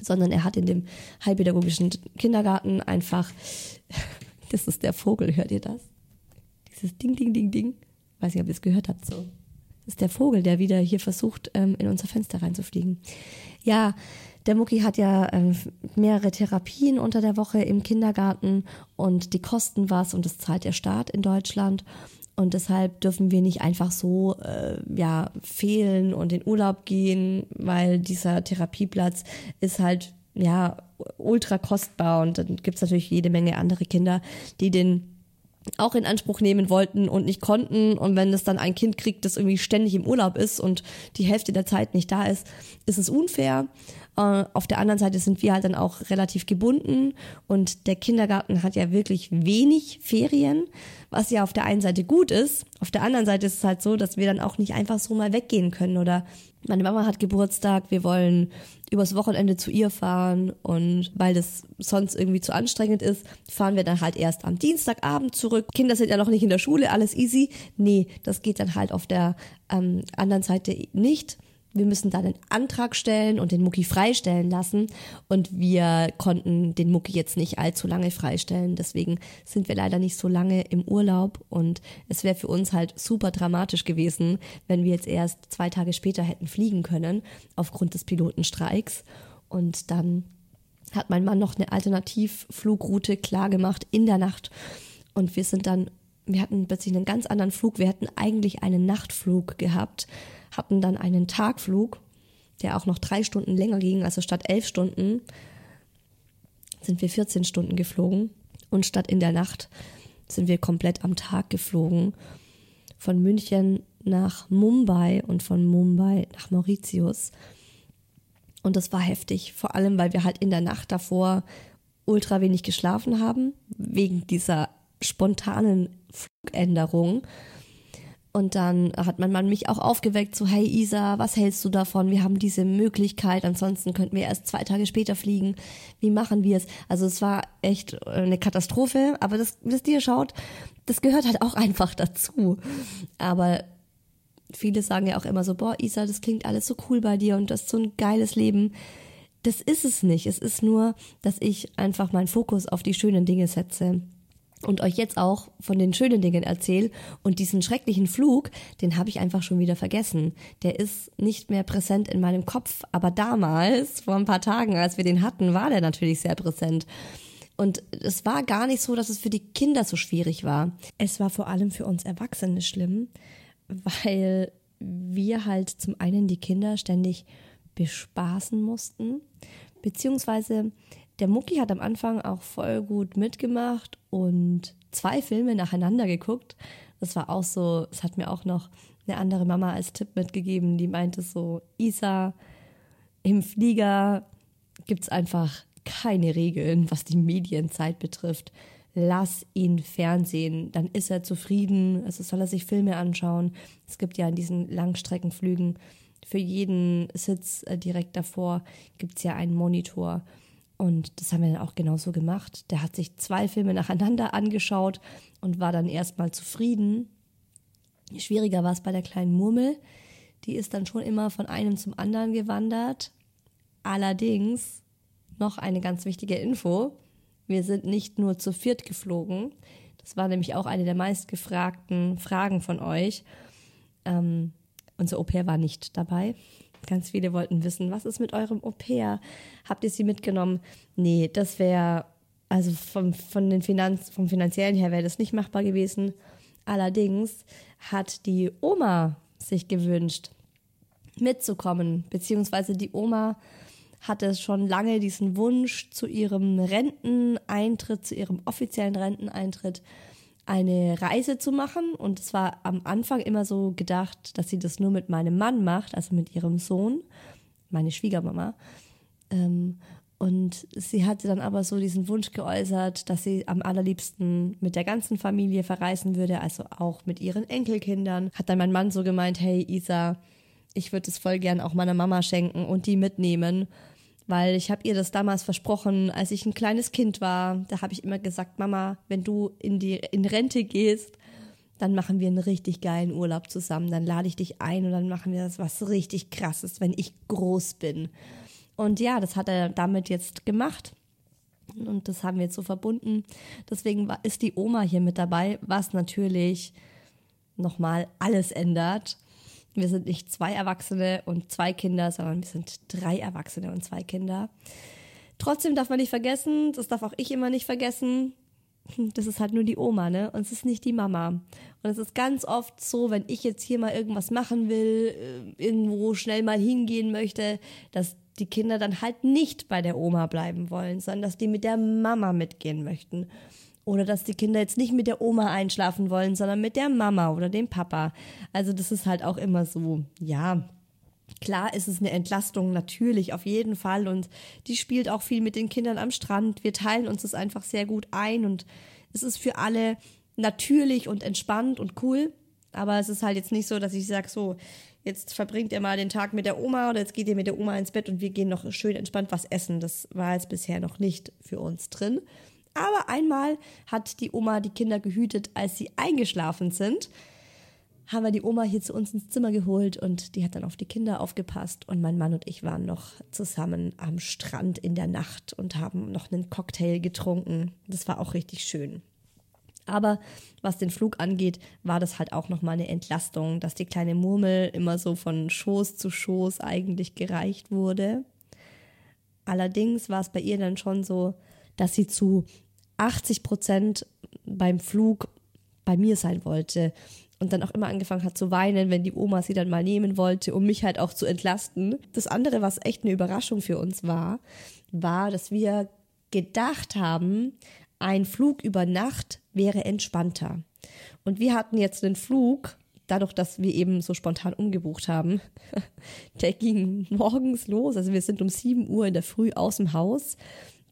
sondern er hat in dem heilpädagogischen Kindergarten einfach, das ist der Vogel, hört ihr das? Dieses Ding, Ding, Ding, Ding. Weiß nicht, ob ihr es gehört habt so. Das ist der Vogel, der wieder hier versucht, ähm, in unser Fenster reinzufliegen. Ja, der Mucki hat ja äh, mehrere Therapien unter der Woche im Kindergarten und die kosten was und das zahlt der Staat in Deutschland. Und deshalb dürfen wir nicht einfach so äh, ja fehlen und in Urlaub gehen, weil dieser Therapieplatz ist halt ja ultra kostbar und dann gibt's natürlich jede Menge andere Kinder, die den auch in Anspruch nehmen wollten und nicht konnten. Und wenn es dann ein Kind kriegt, das irgendwie ständig im Urlaub ist und die Hälfte der Zeit nicht da ist, ist es unfair. Äh, auf der anderen Seite sind wir halt dann auch relativ gebunden und der Kindergarten hat ja wirklich wenig Ferien, was ja auf der einen Seite gut ist. Auf der anderen Seite ist es halt so, dass wir dann auch nicht einfach so mal weggehen können oder meine Mama hat Geburtstag, wir wollen übers Wochenende zu ihr fahren und weil das sonst irgendwie zu anstrengend ist, fahren wir dann halt erst am Dienstagabend zurück. Kinder sind ja noch nicht in der Schule, alles easy. Nee, das geht dann halt auf der ähm, anderen Seite nicht wir müssen da einen Antrag stellen und den Mucki freistellen lassen. Und wir konnten den Mucki jetzt nicht allzu lange freistellen. Deswegen sind wir leider nicht so lange im Urlaub. Und es wäre für uns halt super dramatisch gewesen, wenn wir jetzt erst zwei Tage später hätten fliegen können, aufgrund des Pilotenstreiks. Und dann hat mein Mann noch eine Alternativflugroute klargemacht in der Nacht. Und wir sind dann, wir hatten plötzlich einen ganz anderen Flug. Wir hätten eigentlich einen Nachtflug gehabt hatten dann einen Tagflug, der auch noch drei Stunden länger ging. Also statt elf Stunden sind wir 14 Stunden geflogen und statt in der Nacht sind wir komplett am Tag geflogen. Von München nach Mumbai und von Mumbai nach Mauritius. Und das war heftig, vor allem weil wir halt in der Nacht davor ultra wenig geschlafen haben, wegen dieser spontanen Flugänderung Und dann hat mein Mann mich auch aufgeweckt, so, hey Isa, was hältst du davon? Wir haben diese Möglichkeit, ansonsten könnten wir erst zwei Tage später fliegen. Wie machen wir es? Also es war echt eine Katastrophe, aber das, das dir schaut, das gehört halt auch einfach dazu. Aber viele sagen ja auch immer so, boah, Isa, das klingt alles so cool bei dir und das ist so ein geiles Leben. Das ist es nicht. Es ist nur, dass ich einfach meinen Fokus auf die schönen Dinge setze und euch jetzt auch von den schönen Dingen erzähle und diesen schrecklichen Flug, den habe ich einfach schon wieder vergessen. Der ist nicht mehr präsent in meinem Kopf, aber damals, vor ein paar Tagen, als wir den hatten, war der natürlich sehr präsent. Und es war gar nicht so, dass es für die Kinder so schwierig war. Es war vor allem für uns Erwachsene schlimm, weil wir halt zum einen die Kinder ständig bespaßen mussten, beziehungsweise der Mucki hat am Anfang auch voll gut mitgemacht und zwei Filme nacheinander geguckt. Das war auch so, es hat mir auch noch eine andere Mama als Tipp mitgegeben, die meinte so, Isa, im Flieger gibt es einfach keine Regeln, was die Medienzeit betrifft. Lass ihn Fernsehen, dann ist er zufrieden, also soll er sich Filme anschauen. Es gibt ja in diesen Langstreckenflügen für jeden Sitz äh, direkt davor gibt es ja einen Monitor. Und das haben wir dann auch genauso gemacht. Der hat sich zwei Filme nacheinander angeschaut und war dann erstmal zufrieden. Schwieriger war es bei der kleinen Murmel. Die ist dann schon immer von einem zum anderen gewandert. Allerdings noch eine ganz wichtige Info. Wir sind nicht nur zu viert geflogen. Das war nämlich auch eine der meistgefragten Fragen von euch. Ähm, unser Au-pair war nicht dabei. Ganz viele wollten wissen, was ist mit eurem Au-pair? Habt ihr sie mitgenommen? Nee, das wäre, also vom, von den Finanz, vom finanziellen her wäre das nicht machbar gewesen. Allerdings hat die Oma sich gewünscht, mitzukommen, beziehungsweise die Oma hatte schon lange diesen Wunsch zu ihrem Renteneintritt, zu ihrem offiziellen Renteneintritt eine Reise zu machen. Und es war am Anfang immer so gedacht, dass sie das nur mit meinem Mann macht, also mit ihrem Sohn, meine Schwiegermama. Ähm, und sie hatte dann aber so diesen Wunsch geäußert, dass sie am allerliebsten mit der ganzen Familie verreisen würde, also auch mit ihren Enkelkindern. Hat dann mein Mann so gemeint, hey Isa, ich würde es voll gern auch meiner Mama schenken und die mitnehmen weil ich habe ihr das damals versprochen, als ich ein kleines Kind war. Da habe ich immer gesagt, Mama, wenn du in die in Rente gehst, dann machen wir einen richtig geilen Urlaub zusammen. Dann lade ich dich ein und dann machen wir das was richtig krasses, wenn ich groß bin. Und ja, das hat er damit jetzt gemacht. Und das haben wir jetzt so verbunden. Deswegen ist die Oma hier mit dabei, was natürlich nochmal alles ändert. Wir sind nicht zwei Erwachsene und zwei Kinder, sondern wir sind drei Erwachsene und zwei Kinder. Trotzdem darf man nicht vergessen, das darf auch ich immer nicht vergessen, das ist halt nur die Oma, ne? Und es ist nicht die Mama. Und es ist ganz oft so, wenn ich jetzt hier mal irgendwas machen will, äh, irgendwo schnell mal hingehen möchte, dass die Kinder dann halt nicht bei der Oma bleiben wollen, sondern dass die mit der Mama mitgehen möchten. Oder dass die Kinder jetzt nicht mit der Oma einschlafen wollen, sondern mit der Mama oder dem Papa. Also das ist halt auch immer so, ja. Klar ist es eine Entlastung, natürlich, auf jeden Fall. Und die spielt auch viel mit den Kindern am Strand. Wir teilen uns das einfach sehr gut ein und es ist für alle natürlich und entspannt und cool. Aber es ist halt jetzt nicht so, dass ich sage, so, jetzt verbringt ihr mal den Tag mit der Oma oder jetzt geht ihr mit der Oma ins Bett und wir gehen noch schön entspannt was essen. Das war jetzt bisher noch nicht für uns drin. Aber einmal hat die Oma die Kinder gehütet, als sie eingeschlafen sind. Haben wir die Oma hier zu uns ins Zimmer geholt und die hat dann auf die Kinder aufgepasst. Und mein Mann und ich waren noch zusammen am Strand in der Nacht und haben noch einen Cocktail getrunken. Das war auch richtig schön. Aber was den Flug angeht, war das halt auch nochmal eine Entlastung, dass die kleine Murmel immer so von Schoß zu Schoß eigentlich gereicht wurde. Allerdings war es bei ihr dann schon so, dass sie zu 80 Prozent beim Flug bei mir sein wollte und dann auch immer angefangen hat zu weinen, wenn die Oma sie dann mal nehmen wollte, um mich halt auch zu entlasten. Das andere, was echt eine Überraschung für uns war, war, dass wir gedacht haben, ein Flug über Nacht wäre entspannter. Und wir hatten jetzt einen Flug, dadurch, dass wir eben so spontan umgebucht haben, der ging morgens los. Also wir sind um 7 Uhr in der Früh aus dem Haus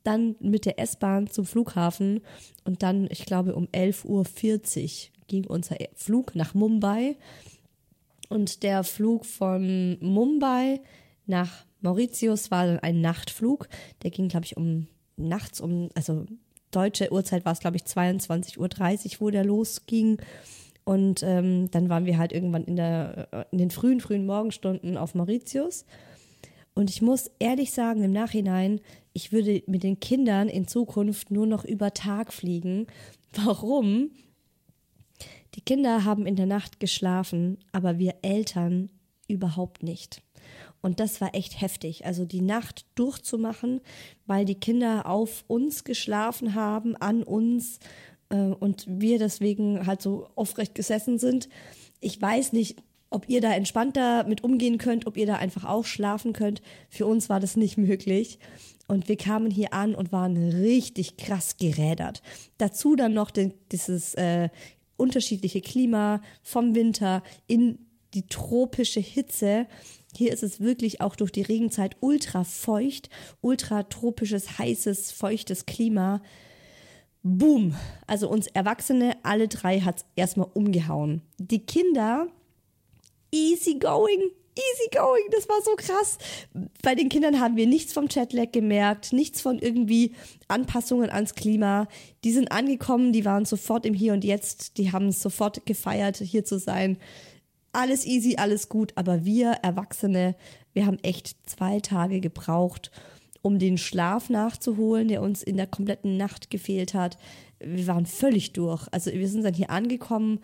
dann mit der S-Bahn zum Flughafen und dann, ich glaube, um 11.40 Uhr ging unser Flug nach Mumbai. Und der Flug von Mumbai nach Mauritius war dann ein Nachtflug. Der ging, glaube ich, um nachts um, also deutsche Uhrzeit war es, glaube ich, 22.30 Uhr, wo der losging. Und ähm, dann waren wir halt irgendwann in, der, äh, in den frühen, frühen Morgenstunden auf Mauritius. Und ich muss ehrlich sagen, im Nachhinein, ich würde mit den Kindern in Zukunft nur noch über Tag fliegen. Warum? Die Kinder haben in der Nacht geschlafen, aber wir Eltern überhaupt nicht. Und das war echt heftig. Also die Nacht durchzumachen, weil die Kinder auf uns geschlafen haben, an uns äh, und wir deswegen halt so aufrecht gesessen sind. Ich weiß nicht, ob ihr da entspannter mit umgehen könnt, ob ihr da einfach auch schlafen könnt. Für uns war das nicht möglich. Und wir kamen hier an und waren richtig krass gerädert. Dazu dann noch den, dieses äh, unterschiedliche Klima vom Winter in die tropische Hitze. Hier ist es wirklich auch durch die Regenzeit ultra feucht, ultra tropisches, heißes, feuchtes Klima. Boom. Also uns Erwachsene, alle drei hat es erstmal umgehauen. Die Kinder, easy going, easy going. Das war so krass. Bei den Kindern haben wir nichts vom Jetlag gemerkt, nichts von irgendwie Anpassungen ans Klima. Die sind angekommen, die waren sofort im Hier und Jetzt, die haben es sofort gefeiert, hier zu sein alles easy, alles gut, aber wir Erwachsene, wir haben echt zwei Tage gebraucht, um den Schlaf nachzuholen, der uns in der kompletten Nacht gefehlt hat. Wir waren völlig durch. Also wir sind dann hier angekommen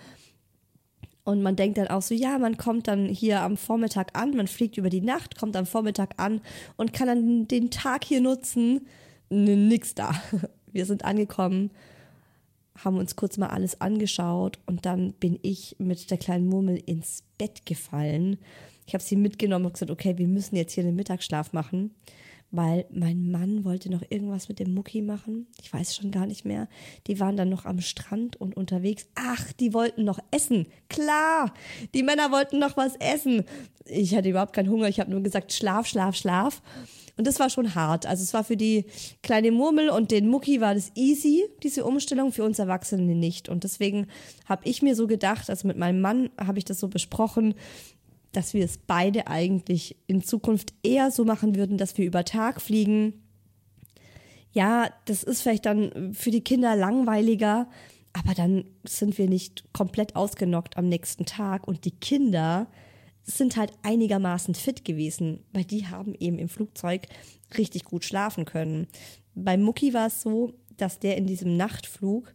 und man denkt dann auch so, ja, man kommt dann hier am Vormittag an, man fliegt über die Nacht, kommt am Vormittag an und kann dann den Tag hier nutzen. Nix da. Wir sind angekommen haben uns kurz mal alles angeschaut und dann bin ich mit der kleinen Murmel ins Bett gefallen. Ich habe sie mitgenommen und gesagt, okay, wir müssen jetzt hier den Mittagsschlaf machen, weil mein Mann wollte noch irgendwas mit dem Mucki machen. Ich weiß schon gar nicht mehr. Die waren dann noch am Strand und unterwegs. Ach, die wollten noch essen. Klar, die Männer wollten noch was essen. Ich hatte überhaupt keinen Hunger. Ich habe nur gesagt, schlaf, schlaf, schlaf. Und das war schon hart. Also es war für die kleine Murmel und den Mucki war das easy, diese Umstellung, für uns Erwachsene nicht. Und deswegen habe ich mir so gedacht, also mit meinem Mann habe ich das so besprochen, dass wir es beide eigentlich in Zukunft eher so machen würden, dass wir über Tag fliegen. Ja, das ist vielleicht dann für die Kinder langweiliger, aber dann sind wir nicht komplett ausgenockt am nächsten Tag und die Kinder sind halt einigermaßen fit gewesen, weil die haben eben im Flugzeug richtig gut schlafen können. Bei Mucki war es so, dass der in diesem Nachtflug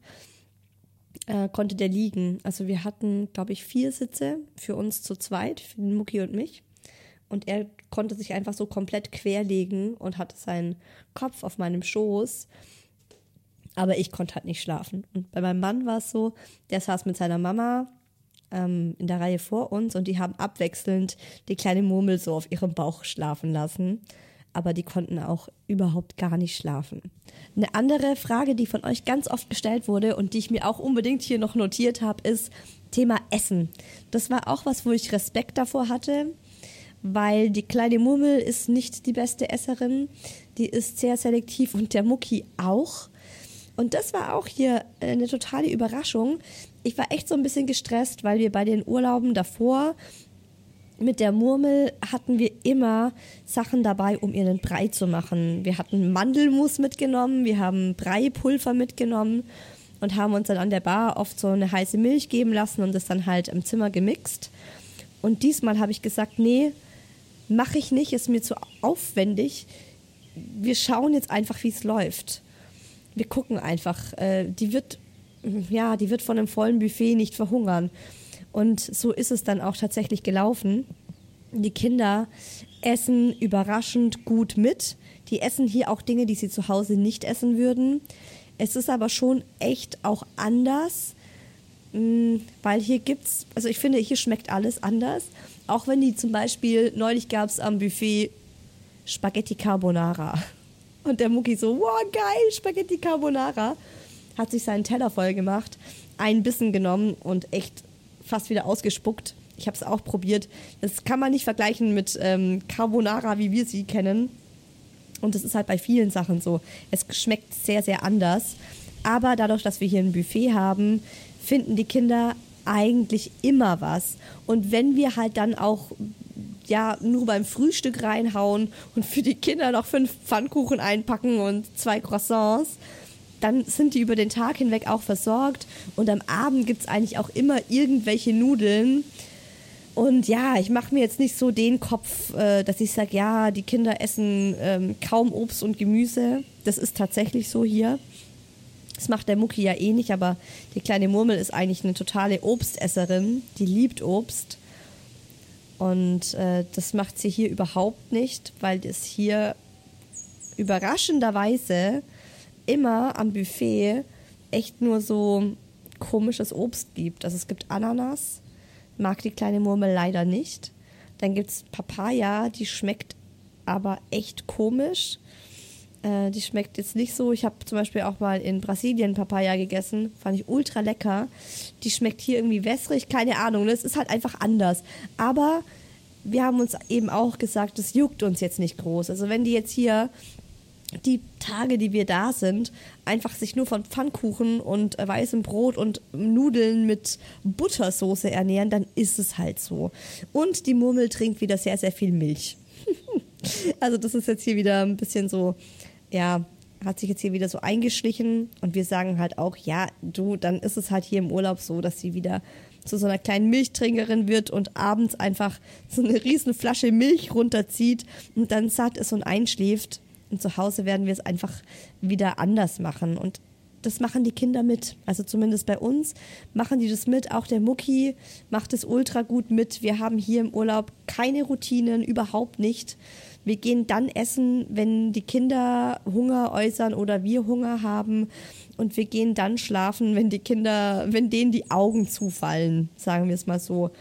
äh, konnte der liegen. Also wir hatten, glaube ich, vier Sitze für uns zu zweit, für den Mucki und mich. Und er konnte sich einfach so komplett querlegen und hatte seinen Kopf auf meinem Schoß. Aber ich konnte halt nicht schlafen. Und bei meinem Mann war es so, der saß mit seiner Mama ähm, in der Reihe vor uns und die haben abwechselnd die kleine Murmel so auf ihrem Bauch schlafen lassen. Aber die konnten auch überhaupt gar nicht schlafen. Eine andere Frage, die von euch ganz oft gestellt wurde und die ich mir auch unbedingt hier noch notiert habe, ist Thema Essen. Das war auch was, wo ich Respekt davor hatte, weil die kleine Murmel ist nicht die beste Esserin. Die ist sehr selektiv und der Mucki auch. Und das war auch hier eine totale Überraschung, ich war echt so ein bisschen gestresst, weil wir bei den Urlauben davor mit der Murmel hatten wir immer Sachen dabei, um ihr einen Brei zu machen. Wir hatten Mandelmus mitgenommen, wir haben Breipulver mitgenommen und haben uns dann an der Bar oft so eine heiße Milch geben lassen und das dann halt im Zimmer gemixt. Und diesmal habe ich gesagt, nee, mache ich nicht, ist mir zu aufwendig. Wir schauen jetzt einfach, wie es läuft. Wir gucken einfach. Äh, die wird ja, die wird von einem vollen Buffet nicht verhungern. Und so ist es dann auch tatsächlich gelaufen. Die Kinder essen überraschend gut mit. Die essen hier auch Dinge, die sie zu Hause nicht essen würden. Es ist aber schon echt auch anders, mm, weil hier gibt's, also ich finde, hier schmeckt alles anders. Auch wenn die zum Beispiel, neulich gab es am Buffet Spaghetti Carbonara. Und der Mucki so, wow, geil, Spaghetti Carbonara hat sich seinen Teller voll gemacht, einen Bissen genommen und echt fast wieder ausgespuckt. Ich habe es auch probiert. Das kann man nicht vergleichen mit ähm, Carbonara, wie wir sie kennen. Und das ist halt bei vielen Sachen so. Es schmeckt sehr, sehr anders. Aber dadurch, dass wir hier ein Buffet haben, finden die Kinder eigentlich immer was. Und wenn wir halt dann auch ja nur beim Frühstück reinhauen und für die Kinder noch fünf Pfannkuchen einpacken und zwei Croissants, dann sind die über den Tag hinweg auch versorgt. Und am Abend gibt es eigentlich auch immer irgendwelche Nudeln. Und ja, ich mache mir jetzt nicht so den Kopf, äh, dass ich sage, ja, die Kinder essen ähm, kaum Obst und Gemüse. Das ist tatsächlich so hier. Das macht der Mucki ja eh nicht, aber die kleine Murmel ist eigentlich eine totale Obstesserin. Die liebt Obst. Und äh, das macht sie hier überhaupt nicht, weil es hier überraschenderweise immer am Buffet echt nur so komisches Obst gibt. Also es gibt Ananas, mag die kleine Murmel leider nicht. Dann gibt es Papaya, die schmeckt aber echt komisch. Äh, die schmeckt jetzt nicht so. Ich habe zum Beispiel auch mal in Brasilien Papaya gegessen. Fand ich ultra lecker. Die schmeckt hier irgendwie wässrig. Keine Ahnung. Das ist halt einfach anders. Aber wir haben uns eben auch gesagt, das juckt uns jetzt nicht groß. Also wenn die jetzt hier die Tage, die wir da sind, einfach sich nur von Pfannkuchen und äh, weißem Brot und Nudeln mit Buttersoße ernähren, dann ist es halt so. Und die Murmel trinkt wieder sehr, sehr viel Milch. also das ist jetzt hier wieder ein bisschen so, ja, hat sich jetzt hier wieder so eingeschlichen und wir sagen halt auch, ja, du, dann ist es halt hier im Urlaub so, dass sie wieder zu so einer kleinen Milchtrinkerin wird und abends einfach so eine riesen Flasche Milch runterzieht und dann satt ist und einschläft und zu Hause werden wir es einfach wieder anders machen. Und das machen die Kinder mit. Also zumindest bei uns machen die das mit. Auch der Mucki macht es ultra gut mit. Wir haben hier im Urlaub keine Routinen, überhaupt nicht. Wir gehen dann essen, wenn die Kinder Hunger äußern oder wir Hunger haben. Und wir gehen dann schlafen, wenn die Kinder, wenn denen die Augen zufallen, sagen wir es mal so.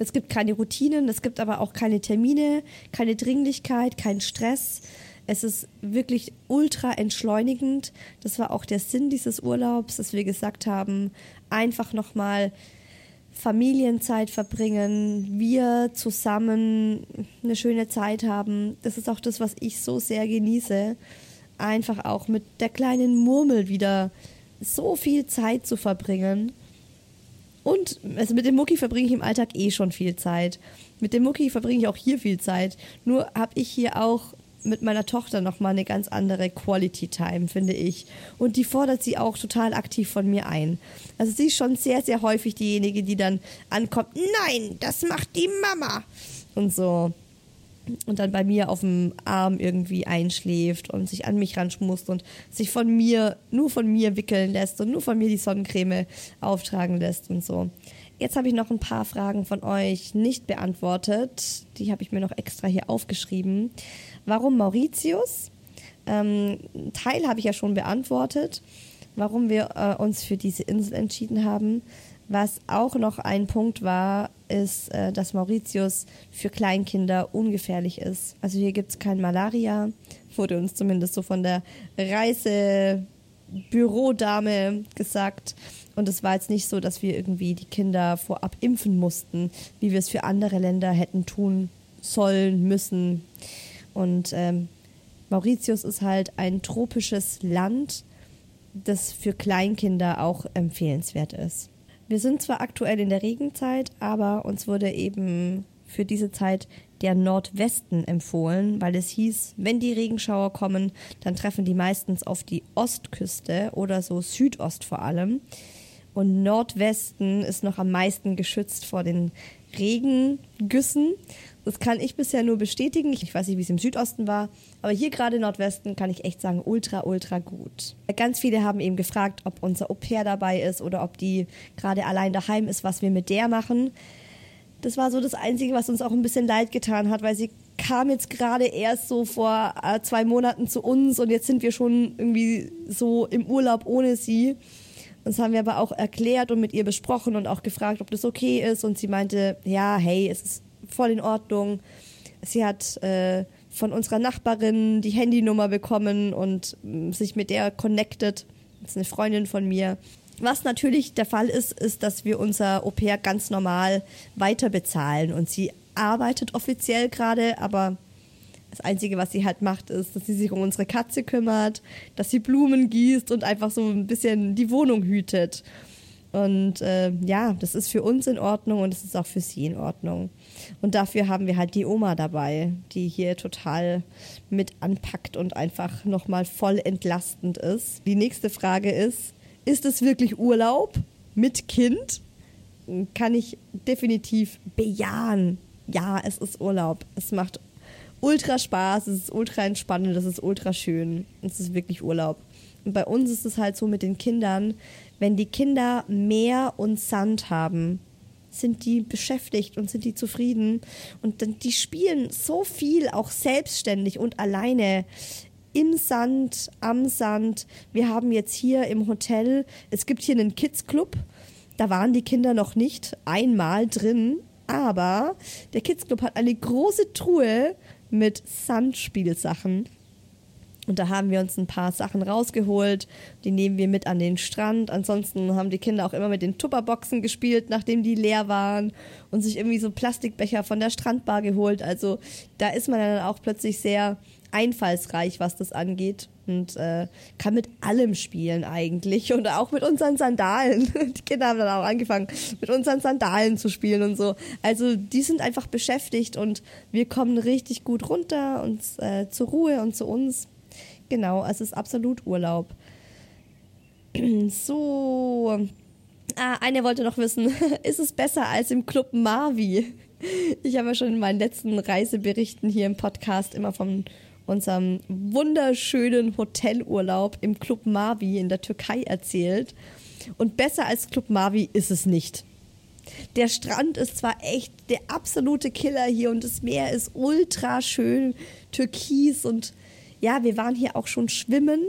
Es gibt keine Routinen, es gibt aber auch keine Termine, keine Dringlichkeit, kein Stress. Es ist wirklich ultra entschleunigend. Das war auch der Sinn dieses Urlaubs, dass wir gesagt haben, einfach nochmal Familienzeit verbringen, wir zusammen eine schöne Zeit haben. Das ist auch das, was ich so sehr genieße. Einfach auch mit der kleinen Murmel wieder so viel Zeit zu verbringen. Und also mit dem Mucki verbringe ich im Alltag eh schon viel Zeit. Mit dem Mucki verbringe ich auch hier viel Zeit. Nur habe ich hier auch mit meiner Tochter nochmal eine ganz andere Quality Time, finde ich. Und die fordert sie auch total aktiv von mir ein. Also sie ist schon sehr, sehr häufig diejenige, die dann ankommt, nein, das macht die Mama. Und so und dann bei mir auf dem Arm irgendwie einschläft und sich an mich ranschmust und sich von mir, nur von mir wickeln lässt und nur von mir die Sonnencreme auftragen lässt und so. Jetzt habe ich noch ein paar Fragen von euch nicht beantwortet. Die habe ich mir noch extra hier aufgeschrieben. Warum Mauritius? Ähm, Teil habe ich ja schon beantwortet, warum wir äh, uns für diese Insel entschieden haben. Was auch noch ein Punkt war, ist, äh, dass Mauritius für Kleinkinder ungefährlich ist. Also hier gibt es kein Malaria, wurde uns zumindest so von der Reisebürodame gesagt. Und es war jetzt nicht so, dass wir irgendwie die Kinder vorab impfen mussten, wie wir es für andere Länder hätten tun sollen, müssen. Und ähm, Mauritius ist halt ein tropisches Land, das für Kleinkinder auch empfehlenswert ist. Wir sind zwar aktuell in der Regenzeit, aber uns wurde eben für diese Zeit der Nordwesten empfohlen, weil es hieß, wenn die Regenschauer kommen, dann treffen die meistens auf die Ostküste oder so Südost vor allem. Und Nordwesten ist noch am meisten geschützt vor den Regengüssen. Das kann ich bisher nur bestätigen. Ich weiß nicht, wie es im Südosten war, aber hier gerade im Nordwesten kann ich echt sagen, ultra, ultra gut. Ganz viele haben eben gefragt, ob unser Au-pair dabei ist oder ob die gerade allein daheim ist, was wir mit der machen. Das war so das Einzige, was uns auch ein bisschen leid getan hat, weil sie kam jetzt gerade erst so vor äh, zwei Monaten zu uns und jetzt sind wir schon irgendwie so im Urlaub ohne sie. Das haben wir aber auch erklärt und mit ihr besprochen und auch gefragt, ob das okay ist. Und sie meinte, ja, hey, es ist voll in Ordnung. Sie hat äh, von unserer Nachbarin die Handynummer bekommen und äh, sich mit der connected. Das ist eine Freundin von mir. Was natürlich der Fall ist, ist, dass wir unser Au pair ganz normal weiter bezahlen und sie arbeitet offiziell gerade, aber Das Einzige, was sie halt macht, ist, dass sie sich um unsere Katze kümmert, dass sie Blumen gießt und einfach so ein bisschen die Wohnung hütet. Und äh, ja, das ist für uns in Ordnung und es ist auch für sie in Ordnung. Und dafür haben wir halt die Oma dabei, die hier total mit anpackt und einfach nochmal voll entlastend ist. Die nächste Frage ist, ist es wirklich Urlaub mit Kind? Kann ich definitiv bejahen. Ja, es ist Urlaub. Es macht ultra Spaß, es ist ultra entspannend, es ist ultra schön. Es ist wirklich Urlaub. Und bei uns ist es halt so mit den Kindern, wenn die Kinder Meer und Sand haben, sind die beschäftigt und sind die zufrieden. Und dann, die spielen so viel auch selbstständig und alleine im Sand, am Sand. Wir haben jetzt hier im Hotel, es gibt hier einen Kids Club. Da waren die Kinder noch nicht einmal drin, aber der Kids Club hat eine große Truhe mit Sandspielsachen. Und da haben wir uns ein paar Sachen rausgeholt. Die nehmen wir mit an den Strand. Ansonsten haben die Kinder auch immer mit den Tupperboxen gespielt, nachdem die leer waren und sich irgendwie so Plastikbecher von der Strandbar geholt. Also da ist man dann auch plötzlich sehr einfallsreich, was das angeht und äh, kann mit allem spielen eigentlich und auch mit unseren Sandalen. Die Kinder haben dann auch angefangen, mit unseren Sandalen zu spielen und so. Also die sind einfach beschäftigt und wir kommen richtig gut runter und äh, zur Ruhe und zu uns. Genau, es ist absolut Urlaub. So. Ah, eine wollte noch wissen, ist es besser als im Club Marvi? Ich habe ja schon in meinen letzten Reiseberichten hier im Podcast immer von unserem wunderschönen Hotelurlaub im Club Marvi in der Türkei erzählt. Und besser als Club Marvi ist es nicht. Der Strand ist zwar echt der absolute Killer hier und das Meer ist ultra schön türkis und ja, wir waren hier auch schon schwimmen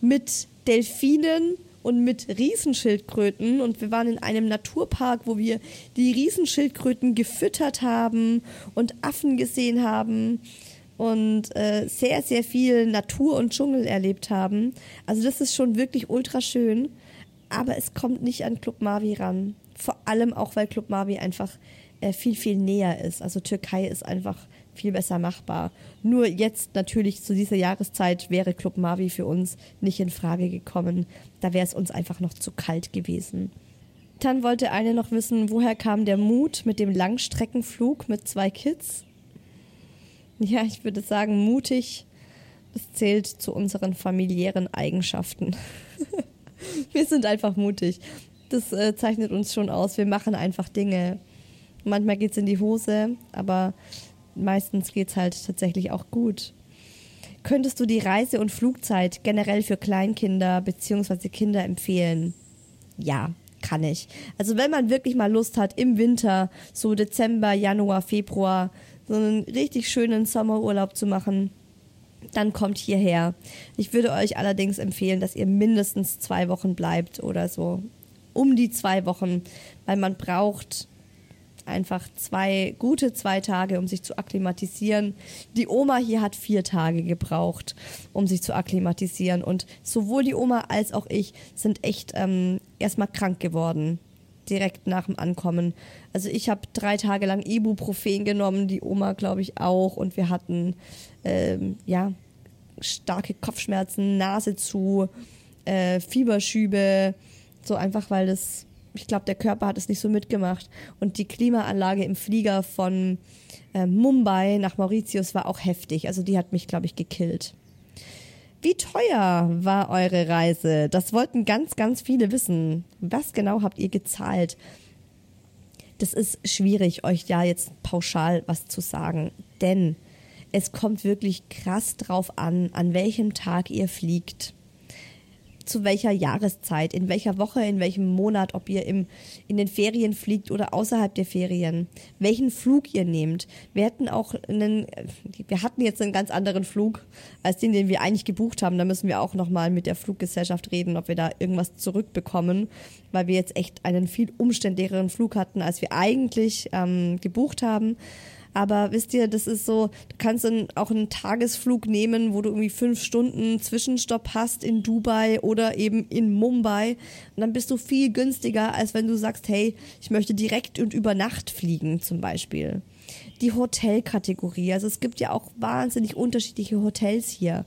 mit Delfinen und mit Riesenschildkröten und wir waren in einem Naturpark, wo wir die Riesenschildkröten gefüttert haben und Affen gesehen haben und äh, sehr, sehr viel Natur und Dschungel erlebt haben. Also das ist schon wirklich ultra schön, aber es kommt nicht an Club Mavi ran. Vor allem auch, weil Club Mavi einfach äh, viel, viel näher ist. Also Türkei ist einfach viel besser machbar. Nur jetzt natürlich zu dieser Jahreszeit wäre Club Mavi für uns nicht in Frage gekommen. Da wäre es uns einfach noch zu kalt gewesen. Dann wollte eine noch wissen, woher kam der Mut mit dem Langstreckenflug mit zwei Kids? Ja, ich würde sagen, mutig, das zählt zu unseren familiären Eigenschaften. wir sind einfach mutig. Das äh, zeichnet uns schon aus. Wir machen einfach Dinge. Manchmal geht es in die Hose, aber meistens geht es halt tatsächlich auch gut. Könntest du die Reise- und Flugzeit generell für Kleinkinder bzw. Kinder empfehlen? Ja, kann ich. Also wenn man wirklich mal Lust hat, im Winter, so Dezember, Januar, Februar, so einen richtig schönen Sommerurlaub zu machen, dann kommt hierher. Ich würde euch allerdings empfehlen, dass ihr mindestens zwei Wochen bleibt oder so. Um die zwei Wochen, weil man braucht einfach zwei, gute zwei Tage, um sich zu akklimatisieren. Die Oma hier hat vier Tage gebraucht, um sich zu akklimatisieren. Und sowohl die Oma als auch ich sind echt ähm, erstmal krank geworden direkt nach dem Ankommen. Also ich habe drei Tage lang Ibuprofen genommen, die Oma glaube ich auch und wir hatten ähm, ja starke Kopfschmerzen, Nase zu, äh, Fieberschübe, so einfach weil das, ich glaube der Körper hat es nicht so mitgemacht und die Klimaanlage im Flieger von äh, Mumbai nach Mauritius war auch heftig, also die hat mich glaube ich gekillt. Wie teuer war eure Reise? Das wollten ganz, ganz viele wissen. Was genau habt ihr gezahlt? Das ist schwierig, euch ja jetzt pauschal was zu sagen, denn es kommt wirklich krass drauf an, an welchem Tag ihr fliegt zu welcher Jahreszeit, in welcher Woche, in welchem Monat, ob ihr im, in den Ferien fliegt oder außerhalb der Ferien, welchen Flug ihr nehmt. Wir hatten auch einen, wir hatten jetzt einen ganz anderen Flug als den, den wir eigentlich gebucht haben. Da müssen wir auch nochmal mit der Fluggesellschaft reden, ob wir da irgendwas zurückbekommen, weil wir jetzt echt einen viel umständlicheren Flug hatten, als wir eigentlich ähm, gebucht haben. Aber wisst ihr, das ist so, du kannst dann auch einen Tagesflug nehmen, wo du irgendwie fünf Stunden Zwischenstopp hast in Dubai oder eben in Mumbai. Und dann bist du viel günstiger, als wenn du sagst, hey, ich möchte direkt und über Nacht fliegen zum Beispiel. Die Hotelkategorie. Also es gibt ja auch wahnsinnig unterschiedliche Hotels hier.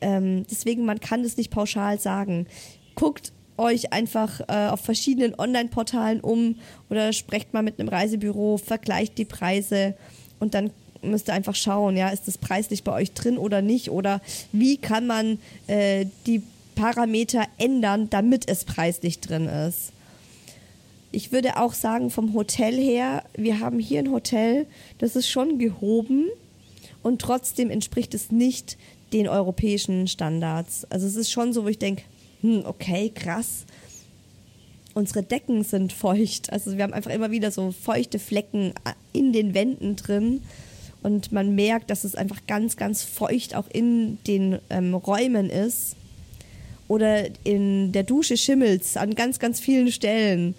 Ähm, deswegen, man kann das nicht pauschal sagen. Guckt euch einfach äh, auf verschiedenen Online-Portalen um oder sprecht mal mit einem Reisebüro, vergleicht die Preise und dann müsst ihr einfach schauen, ja, ist das preislich bei euch drin oder nicht oder wie kann man äh, die Parameter ändern, damit es preislich drin ist. Ich würde auch sagen, vom Hotel her, wir haben hier ein Hotel, das ist schon gehoben und trotzdem entspricht es nicht den europäischen Standards. Also es ist schon so, wo ich denke, hm, okay, krass. Unsere Decken sind feucht. Also wir haben einfach immer wieder so feuchte Flecken in den Wänden drin. Und man merkt, dass es einfach ganz, ganz feucht auch in den ähm, Räumen ist. Oder in der Dusche schimmelt an ganz, ganz vielen Stellen.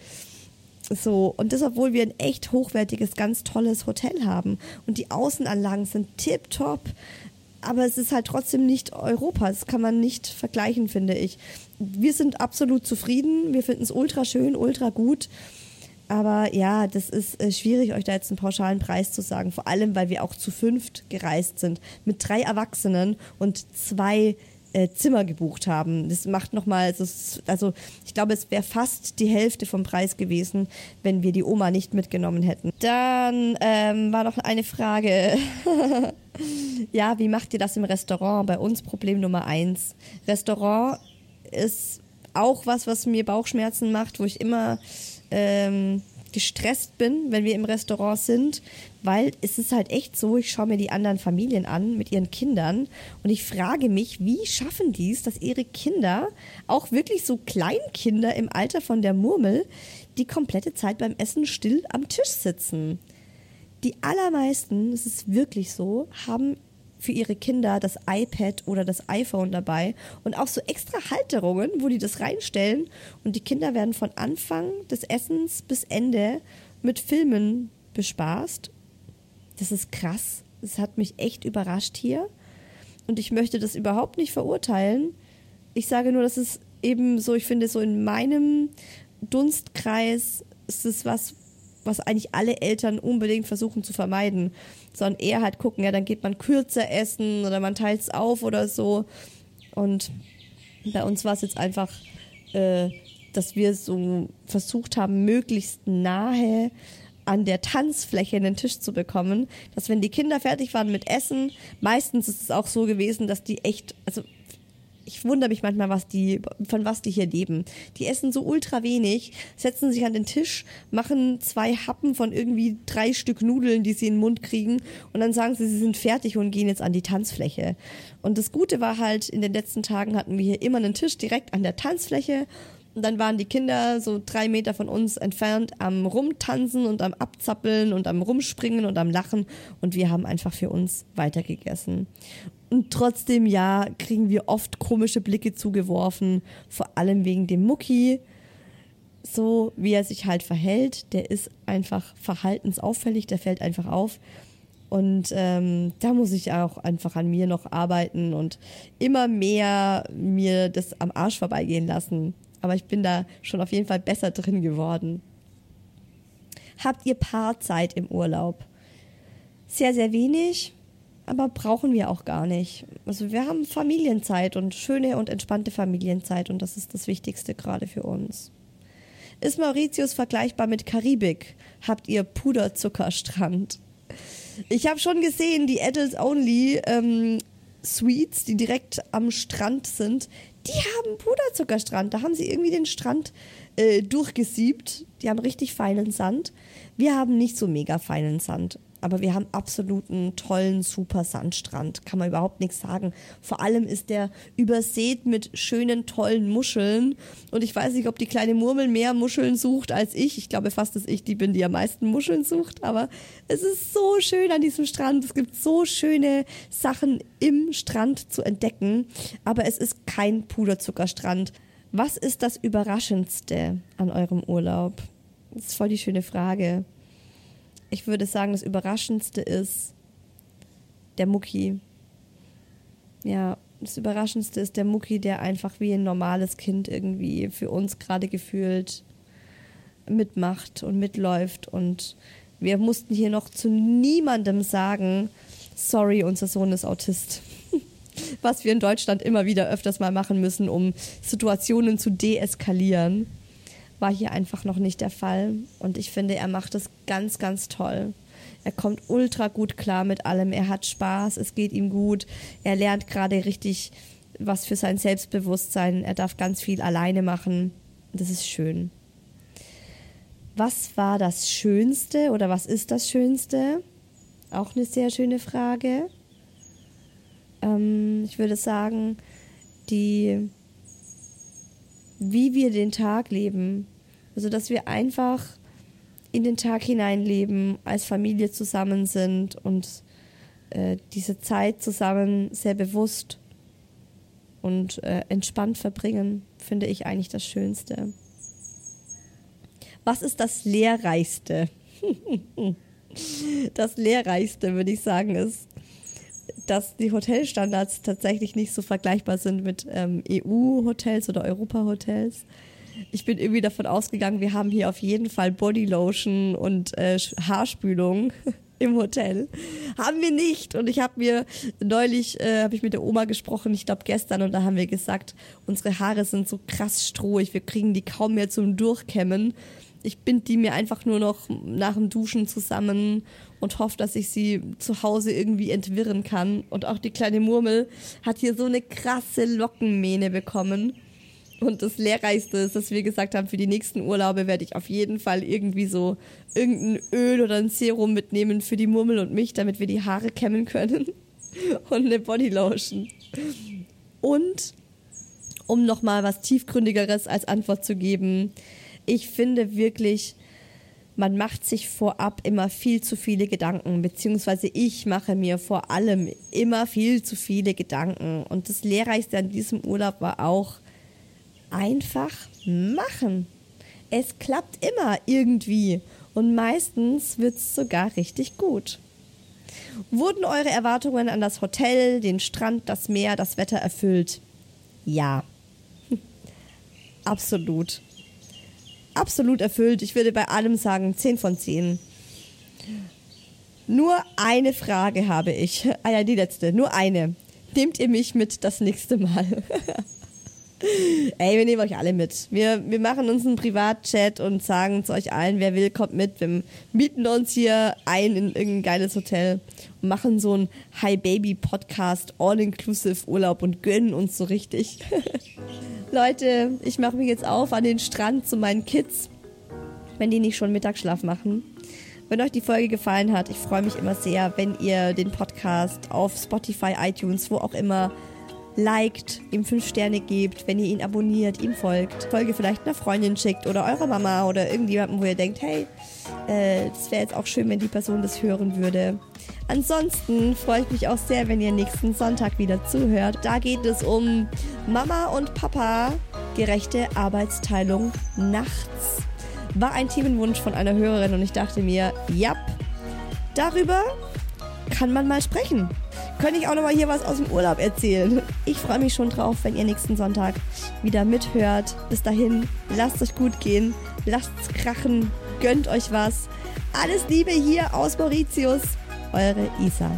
So, und das, obwohl wir ein echt hochwertiges, ganz tolles Hotel haben. Und die Außenanlagen sind tipptopp aber es ist halt trotzdem nicht Europa. Das kann man nicht vergleichen, finde ich. Wir sind absolut zufrieden. Wir finden es ultra schön, ultra gut. Aber ja, das ist äh, schwierig, euch da jetzt einen pauschalen Preis zu sagen. Vor allem, weil wir auch zu fünft gereist sind. Mit drei Erwachsenen und zwei äh, Zimmer gebucht haben. Das macht nochmal, also ich glaube, es wäre fast die Hälfte vom Preis gewesen, wenn wir die Oma nicht mitgenommen hätten. Dann ähm, war noch eine Frage. ja, wie macht ihr das im Restaurant? Bei uns Problem Nummer eins. Restaurant ist auch was, was mir Bauchschmerzen macht, wo ich immer ähm, gestresst bin, wenn wir im Restaurant sind, weil es ist halt echt so, ich schaue mir die anderen Familien an mit ihren Kindern und ich frage mich, wie schaffen die es, dass ihre Kinder, auch wirklich so Kleinkinder im Alter von der Murmel, die komplette Zeit beim Essen still am Tisch sitzen die allermeisten, es ist wirklich so, haben für ihre Kinder das iPad oder das iPhone dabei und auch so extra Halterungen, wo die das reinstellen und die Kinder werden von Anfang des Essens bis Ende mit Filmen bespaßt. Das ist krass. Das hat mich echt überrascht hier und ich möchte das überhaupt nicht verurteilen. Ich sage nur, dass es eben so, ich finde so in meinem Dunstkreis ist es was, was eigentlich alle Eltern unbedingt versuchen zu vermeiden, sondern eher halt gucken, ja, dann geht man kürzer essen oder man teilt es auf oder so. Und bei uns war es jetzt einfach, äh, dass wir so versucht haben, möglichst nahe an der Tanzfläche einen Tisch zu bekommen, dass wenn die Kinder fertig waren mit Essen, meistens ist es auch so gewesen, dass die echt, also ich wundere mich manchmal, was die, von was die hier leben. Die essen so ultra wenig, setzen sich an den Tisch, machen zwei Happen von irgendwie drei Stück Nudeln, die sie in den Mund kriegen und dann sagen sie, sie sind fertig und gehen jetzt an die Tanzfläche. Und das Gute war halt, in den letzten Tagen hatten wir hier immer einen Tisch direkt an der Tanzfläche und dann waren die Kinder so drei Meter von uns entfernt am Rumtanzen und am Abzappeln und am Rumspringen und am Lachen. Und wir haben einfach für uns weitergegessen. Und trotzdem, ja, kriegen wir oft komische Blicke zugeworfen, vor allem wegen dem Mucki. So wie er sich halt verhält, der ist einfach verhaltensauffällig, der fällt einfach auf. Und ähm, da muss ich auch einfach an mir noch arbeiten und immer mehr mir das am Arsch vorbeigehen lassen. Aber ich bin da schon auf jeden Fall besser drin geworden. Habt ihr Paarzeit im Urlaub? Sehr, sehr wenig aber brauchen wir auch gar nicht. Also wir haben Familienzeit und schöne und entspannte Familienzeit und das ist das Wichtigste gerade für uns. Ist Mauritius vergleichbar mit Karibik? Habt ihr Puderzuckerstrand? Ich habe schon gesehen, die Adults Only ähm, Suites, die direkt am Strand sind, die haben Puderzuckerstrand. Da haben sie irgendwie den Strand äh, durchgesiebt. Die haben richtig feinen Sand. Wir haben nicht so mega feinen Sand aber wir haben absoluten tollen, super Sandstrand. Kann man überhaupt nichts sagen. Vor allem ist der übersät mit schönen, tollen Muscheln. Und ich weiß nicht, ob die kleine Murmel mehr Muscheln sucht als ich. Ich glaube fast, dass ich die bin, die am meisten Muscheln sucht. Aber es ist so schön an diesem Strand. Es gibt so schöne Sachen im Strand zu entdecken. Aber es ist kein Puderzuckerstrand. Was ist das Überraschendste an eurem Urlaub? Das ist voll die schöne Frage ich würde sagen, das Überraschendste ist der Mucki. Ja, das Überraschendste ist der Mucki, der einfach wie ein normales Kind irgendwie für uns gerade gefühlt mitmacht und mitläuft. Und wir mussten hier noch zu niemandem sagen, sorry, unser Sohn ist Autist. Was wir in Deutschland immer wieder öfters mal machen müssen, um Situationen zu deeskalieren, war hier einfach noch nicht der Fall. Und ich finde, er macht es ganz, ganz toll. Er kommt ultra gut klar mit allem. Er hat Spaß, es geht ihm gut. Er lernt gerade richtig was für sein Selbstbewusstsein. Er darf ganz viel alleine machen. Das ist schön. Was war das Schönste oder was ist das Schönste? Auch eine sehr schöne Frage. Ähm, ich würde sagen, die, wie wir den Tag leben. Also, dass wir einfach in den Tag hineinleben, als Familie zusammen sind und äh, diese Zeit zusammen sehr bewusst und äh, entspannt verbringen, finde ich eigentlich das Schönste. Was ist das Lehrreichste? das Lehrreichste, würde ich sagen, ist, dass die Hotelstandards tatsächlich nicht so vergleichbar sind mit ähm, EU-Hotels oder Europa-Hotels ich bin irgendwie davon ausgegangen, wir haben hier auf jeden Fall Bodylotion und äh, Haarspülung im Hotel. Haben wir nicht. Und ich habe mir neulich, äh, habe ich mit der Oma gesprochen, ich glaube gestern, und da haben wir gesagt, unsere Haare sind so krass strohig, wir kriegen die kaum mehr zum Durchkämmen. Ich binde die mir einfach nur noch nach dem Duschen zusammen und hoffe, dass ich sie zu Hause irgendwie entwirren kann. Und auch die kleine Murmel hat hier so eine krasse Lockenmähne bekommen. Und das Lehrreichste ist, dass wir gesagt haben, für die nächsten Urlaube werde ich auf jeden Fall irgendwie so irgendein Öl oder ein Serum mitnehmen für die Murmel und mich, damit wir die Haare kämmen können. Und eine Bodylotion. Und um nochmal was tiefgründigeres als Antwort zu geben, ich finde wirklich, man macht sich vorab immer viel zu viele Gedanken, beziehungsweise ich mache mir vor allem immer viel zu viele Gedanken. Und das Lehrreichste an diesem Urlaub war auch, einfach machen. Es klappt immer irgendwie und meistens wird es sogar richtig gut. Wurden eure Erwartungen an das Hotel, den Strand, das Meer, das Wetter erfüllt? Ja. Absolut. Absolut erfüllt. Ich würde bei allem sagen 10 von 10. Nur eine Frage habe ich. Ah ja, die letzte. Nur eine. Nehmt ihr mich mit das nächste Mal? Ey, wir nehmen euch alle mit. Wir, wir machen uns einen Privatchat und sagen zu euch allen, wer will, kommt mit. Wir mieten uns hier ein in irgendein geiles Hotel und machen so einen Hi Baby Podcast, All-Inclusive Urlaub und gönnen uns so richtig. Leute, ich mache mich jetzt auf an den Strand zu meinen Kids, wenn die nicht schon Mittagsschlaf machen. Wenn euch die Folge gefallen hat, ich freue mich immer sehr, wenn ihr den Podcast auf Spotify, iTunes, wo auch immer liked, ihm fünf Sterne gebt, wenn ihr ihn abonniert, ihm folgt, Folge vielleicht einer Freundin schickt oder eurer Mama oder irgendjemandem, wo ihr denkt, hey, äh, wäre jetzt auch schön, wenn die Person das hören würde. Ansonsten freue ich mich auch sehr, wenn ihr nächsten Sonntag wieder zuhört. Da geht es um Mama und Papa, gerechte Arbeitsteilung nachts. War ein Themenwunsch von einer Hörerin und ich dachte mir, ja, darüber kann man mal sprechen könnte ich auch noch mal hier was aus dem Urlaub erzählen. Ich freue mich schon drauf, wenn ihr nächsten Sonntag wieder mithört. Bis dahin, lasst euch gut gehen, lasst's krachen, gönnt euch was. Alles Liebe hier aus Mauritius, eure Isa.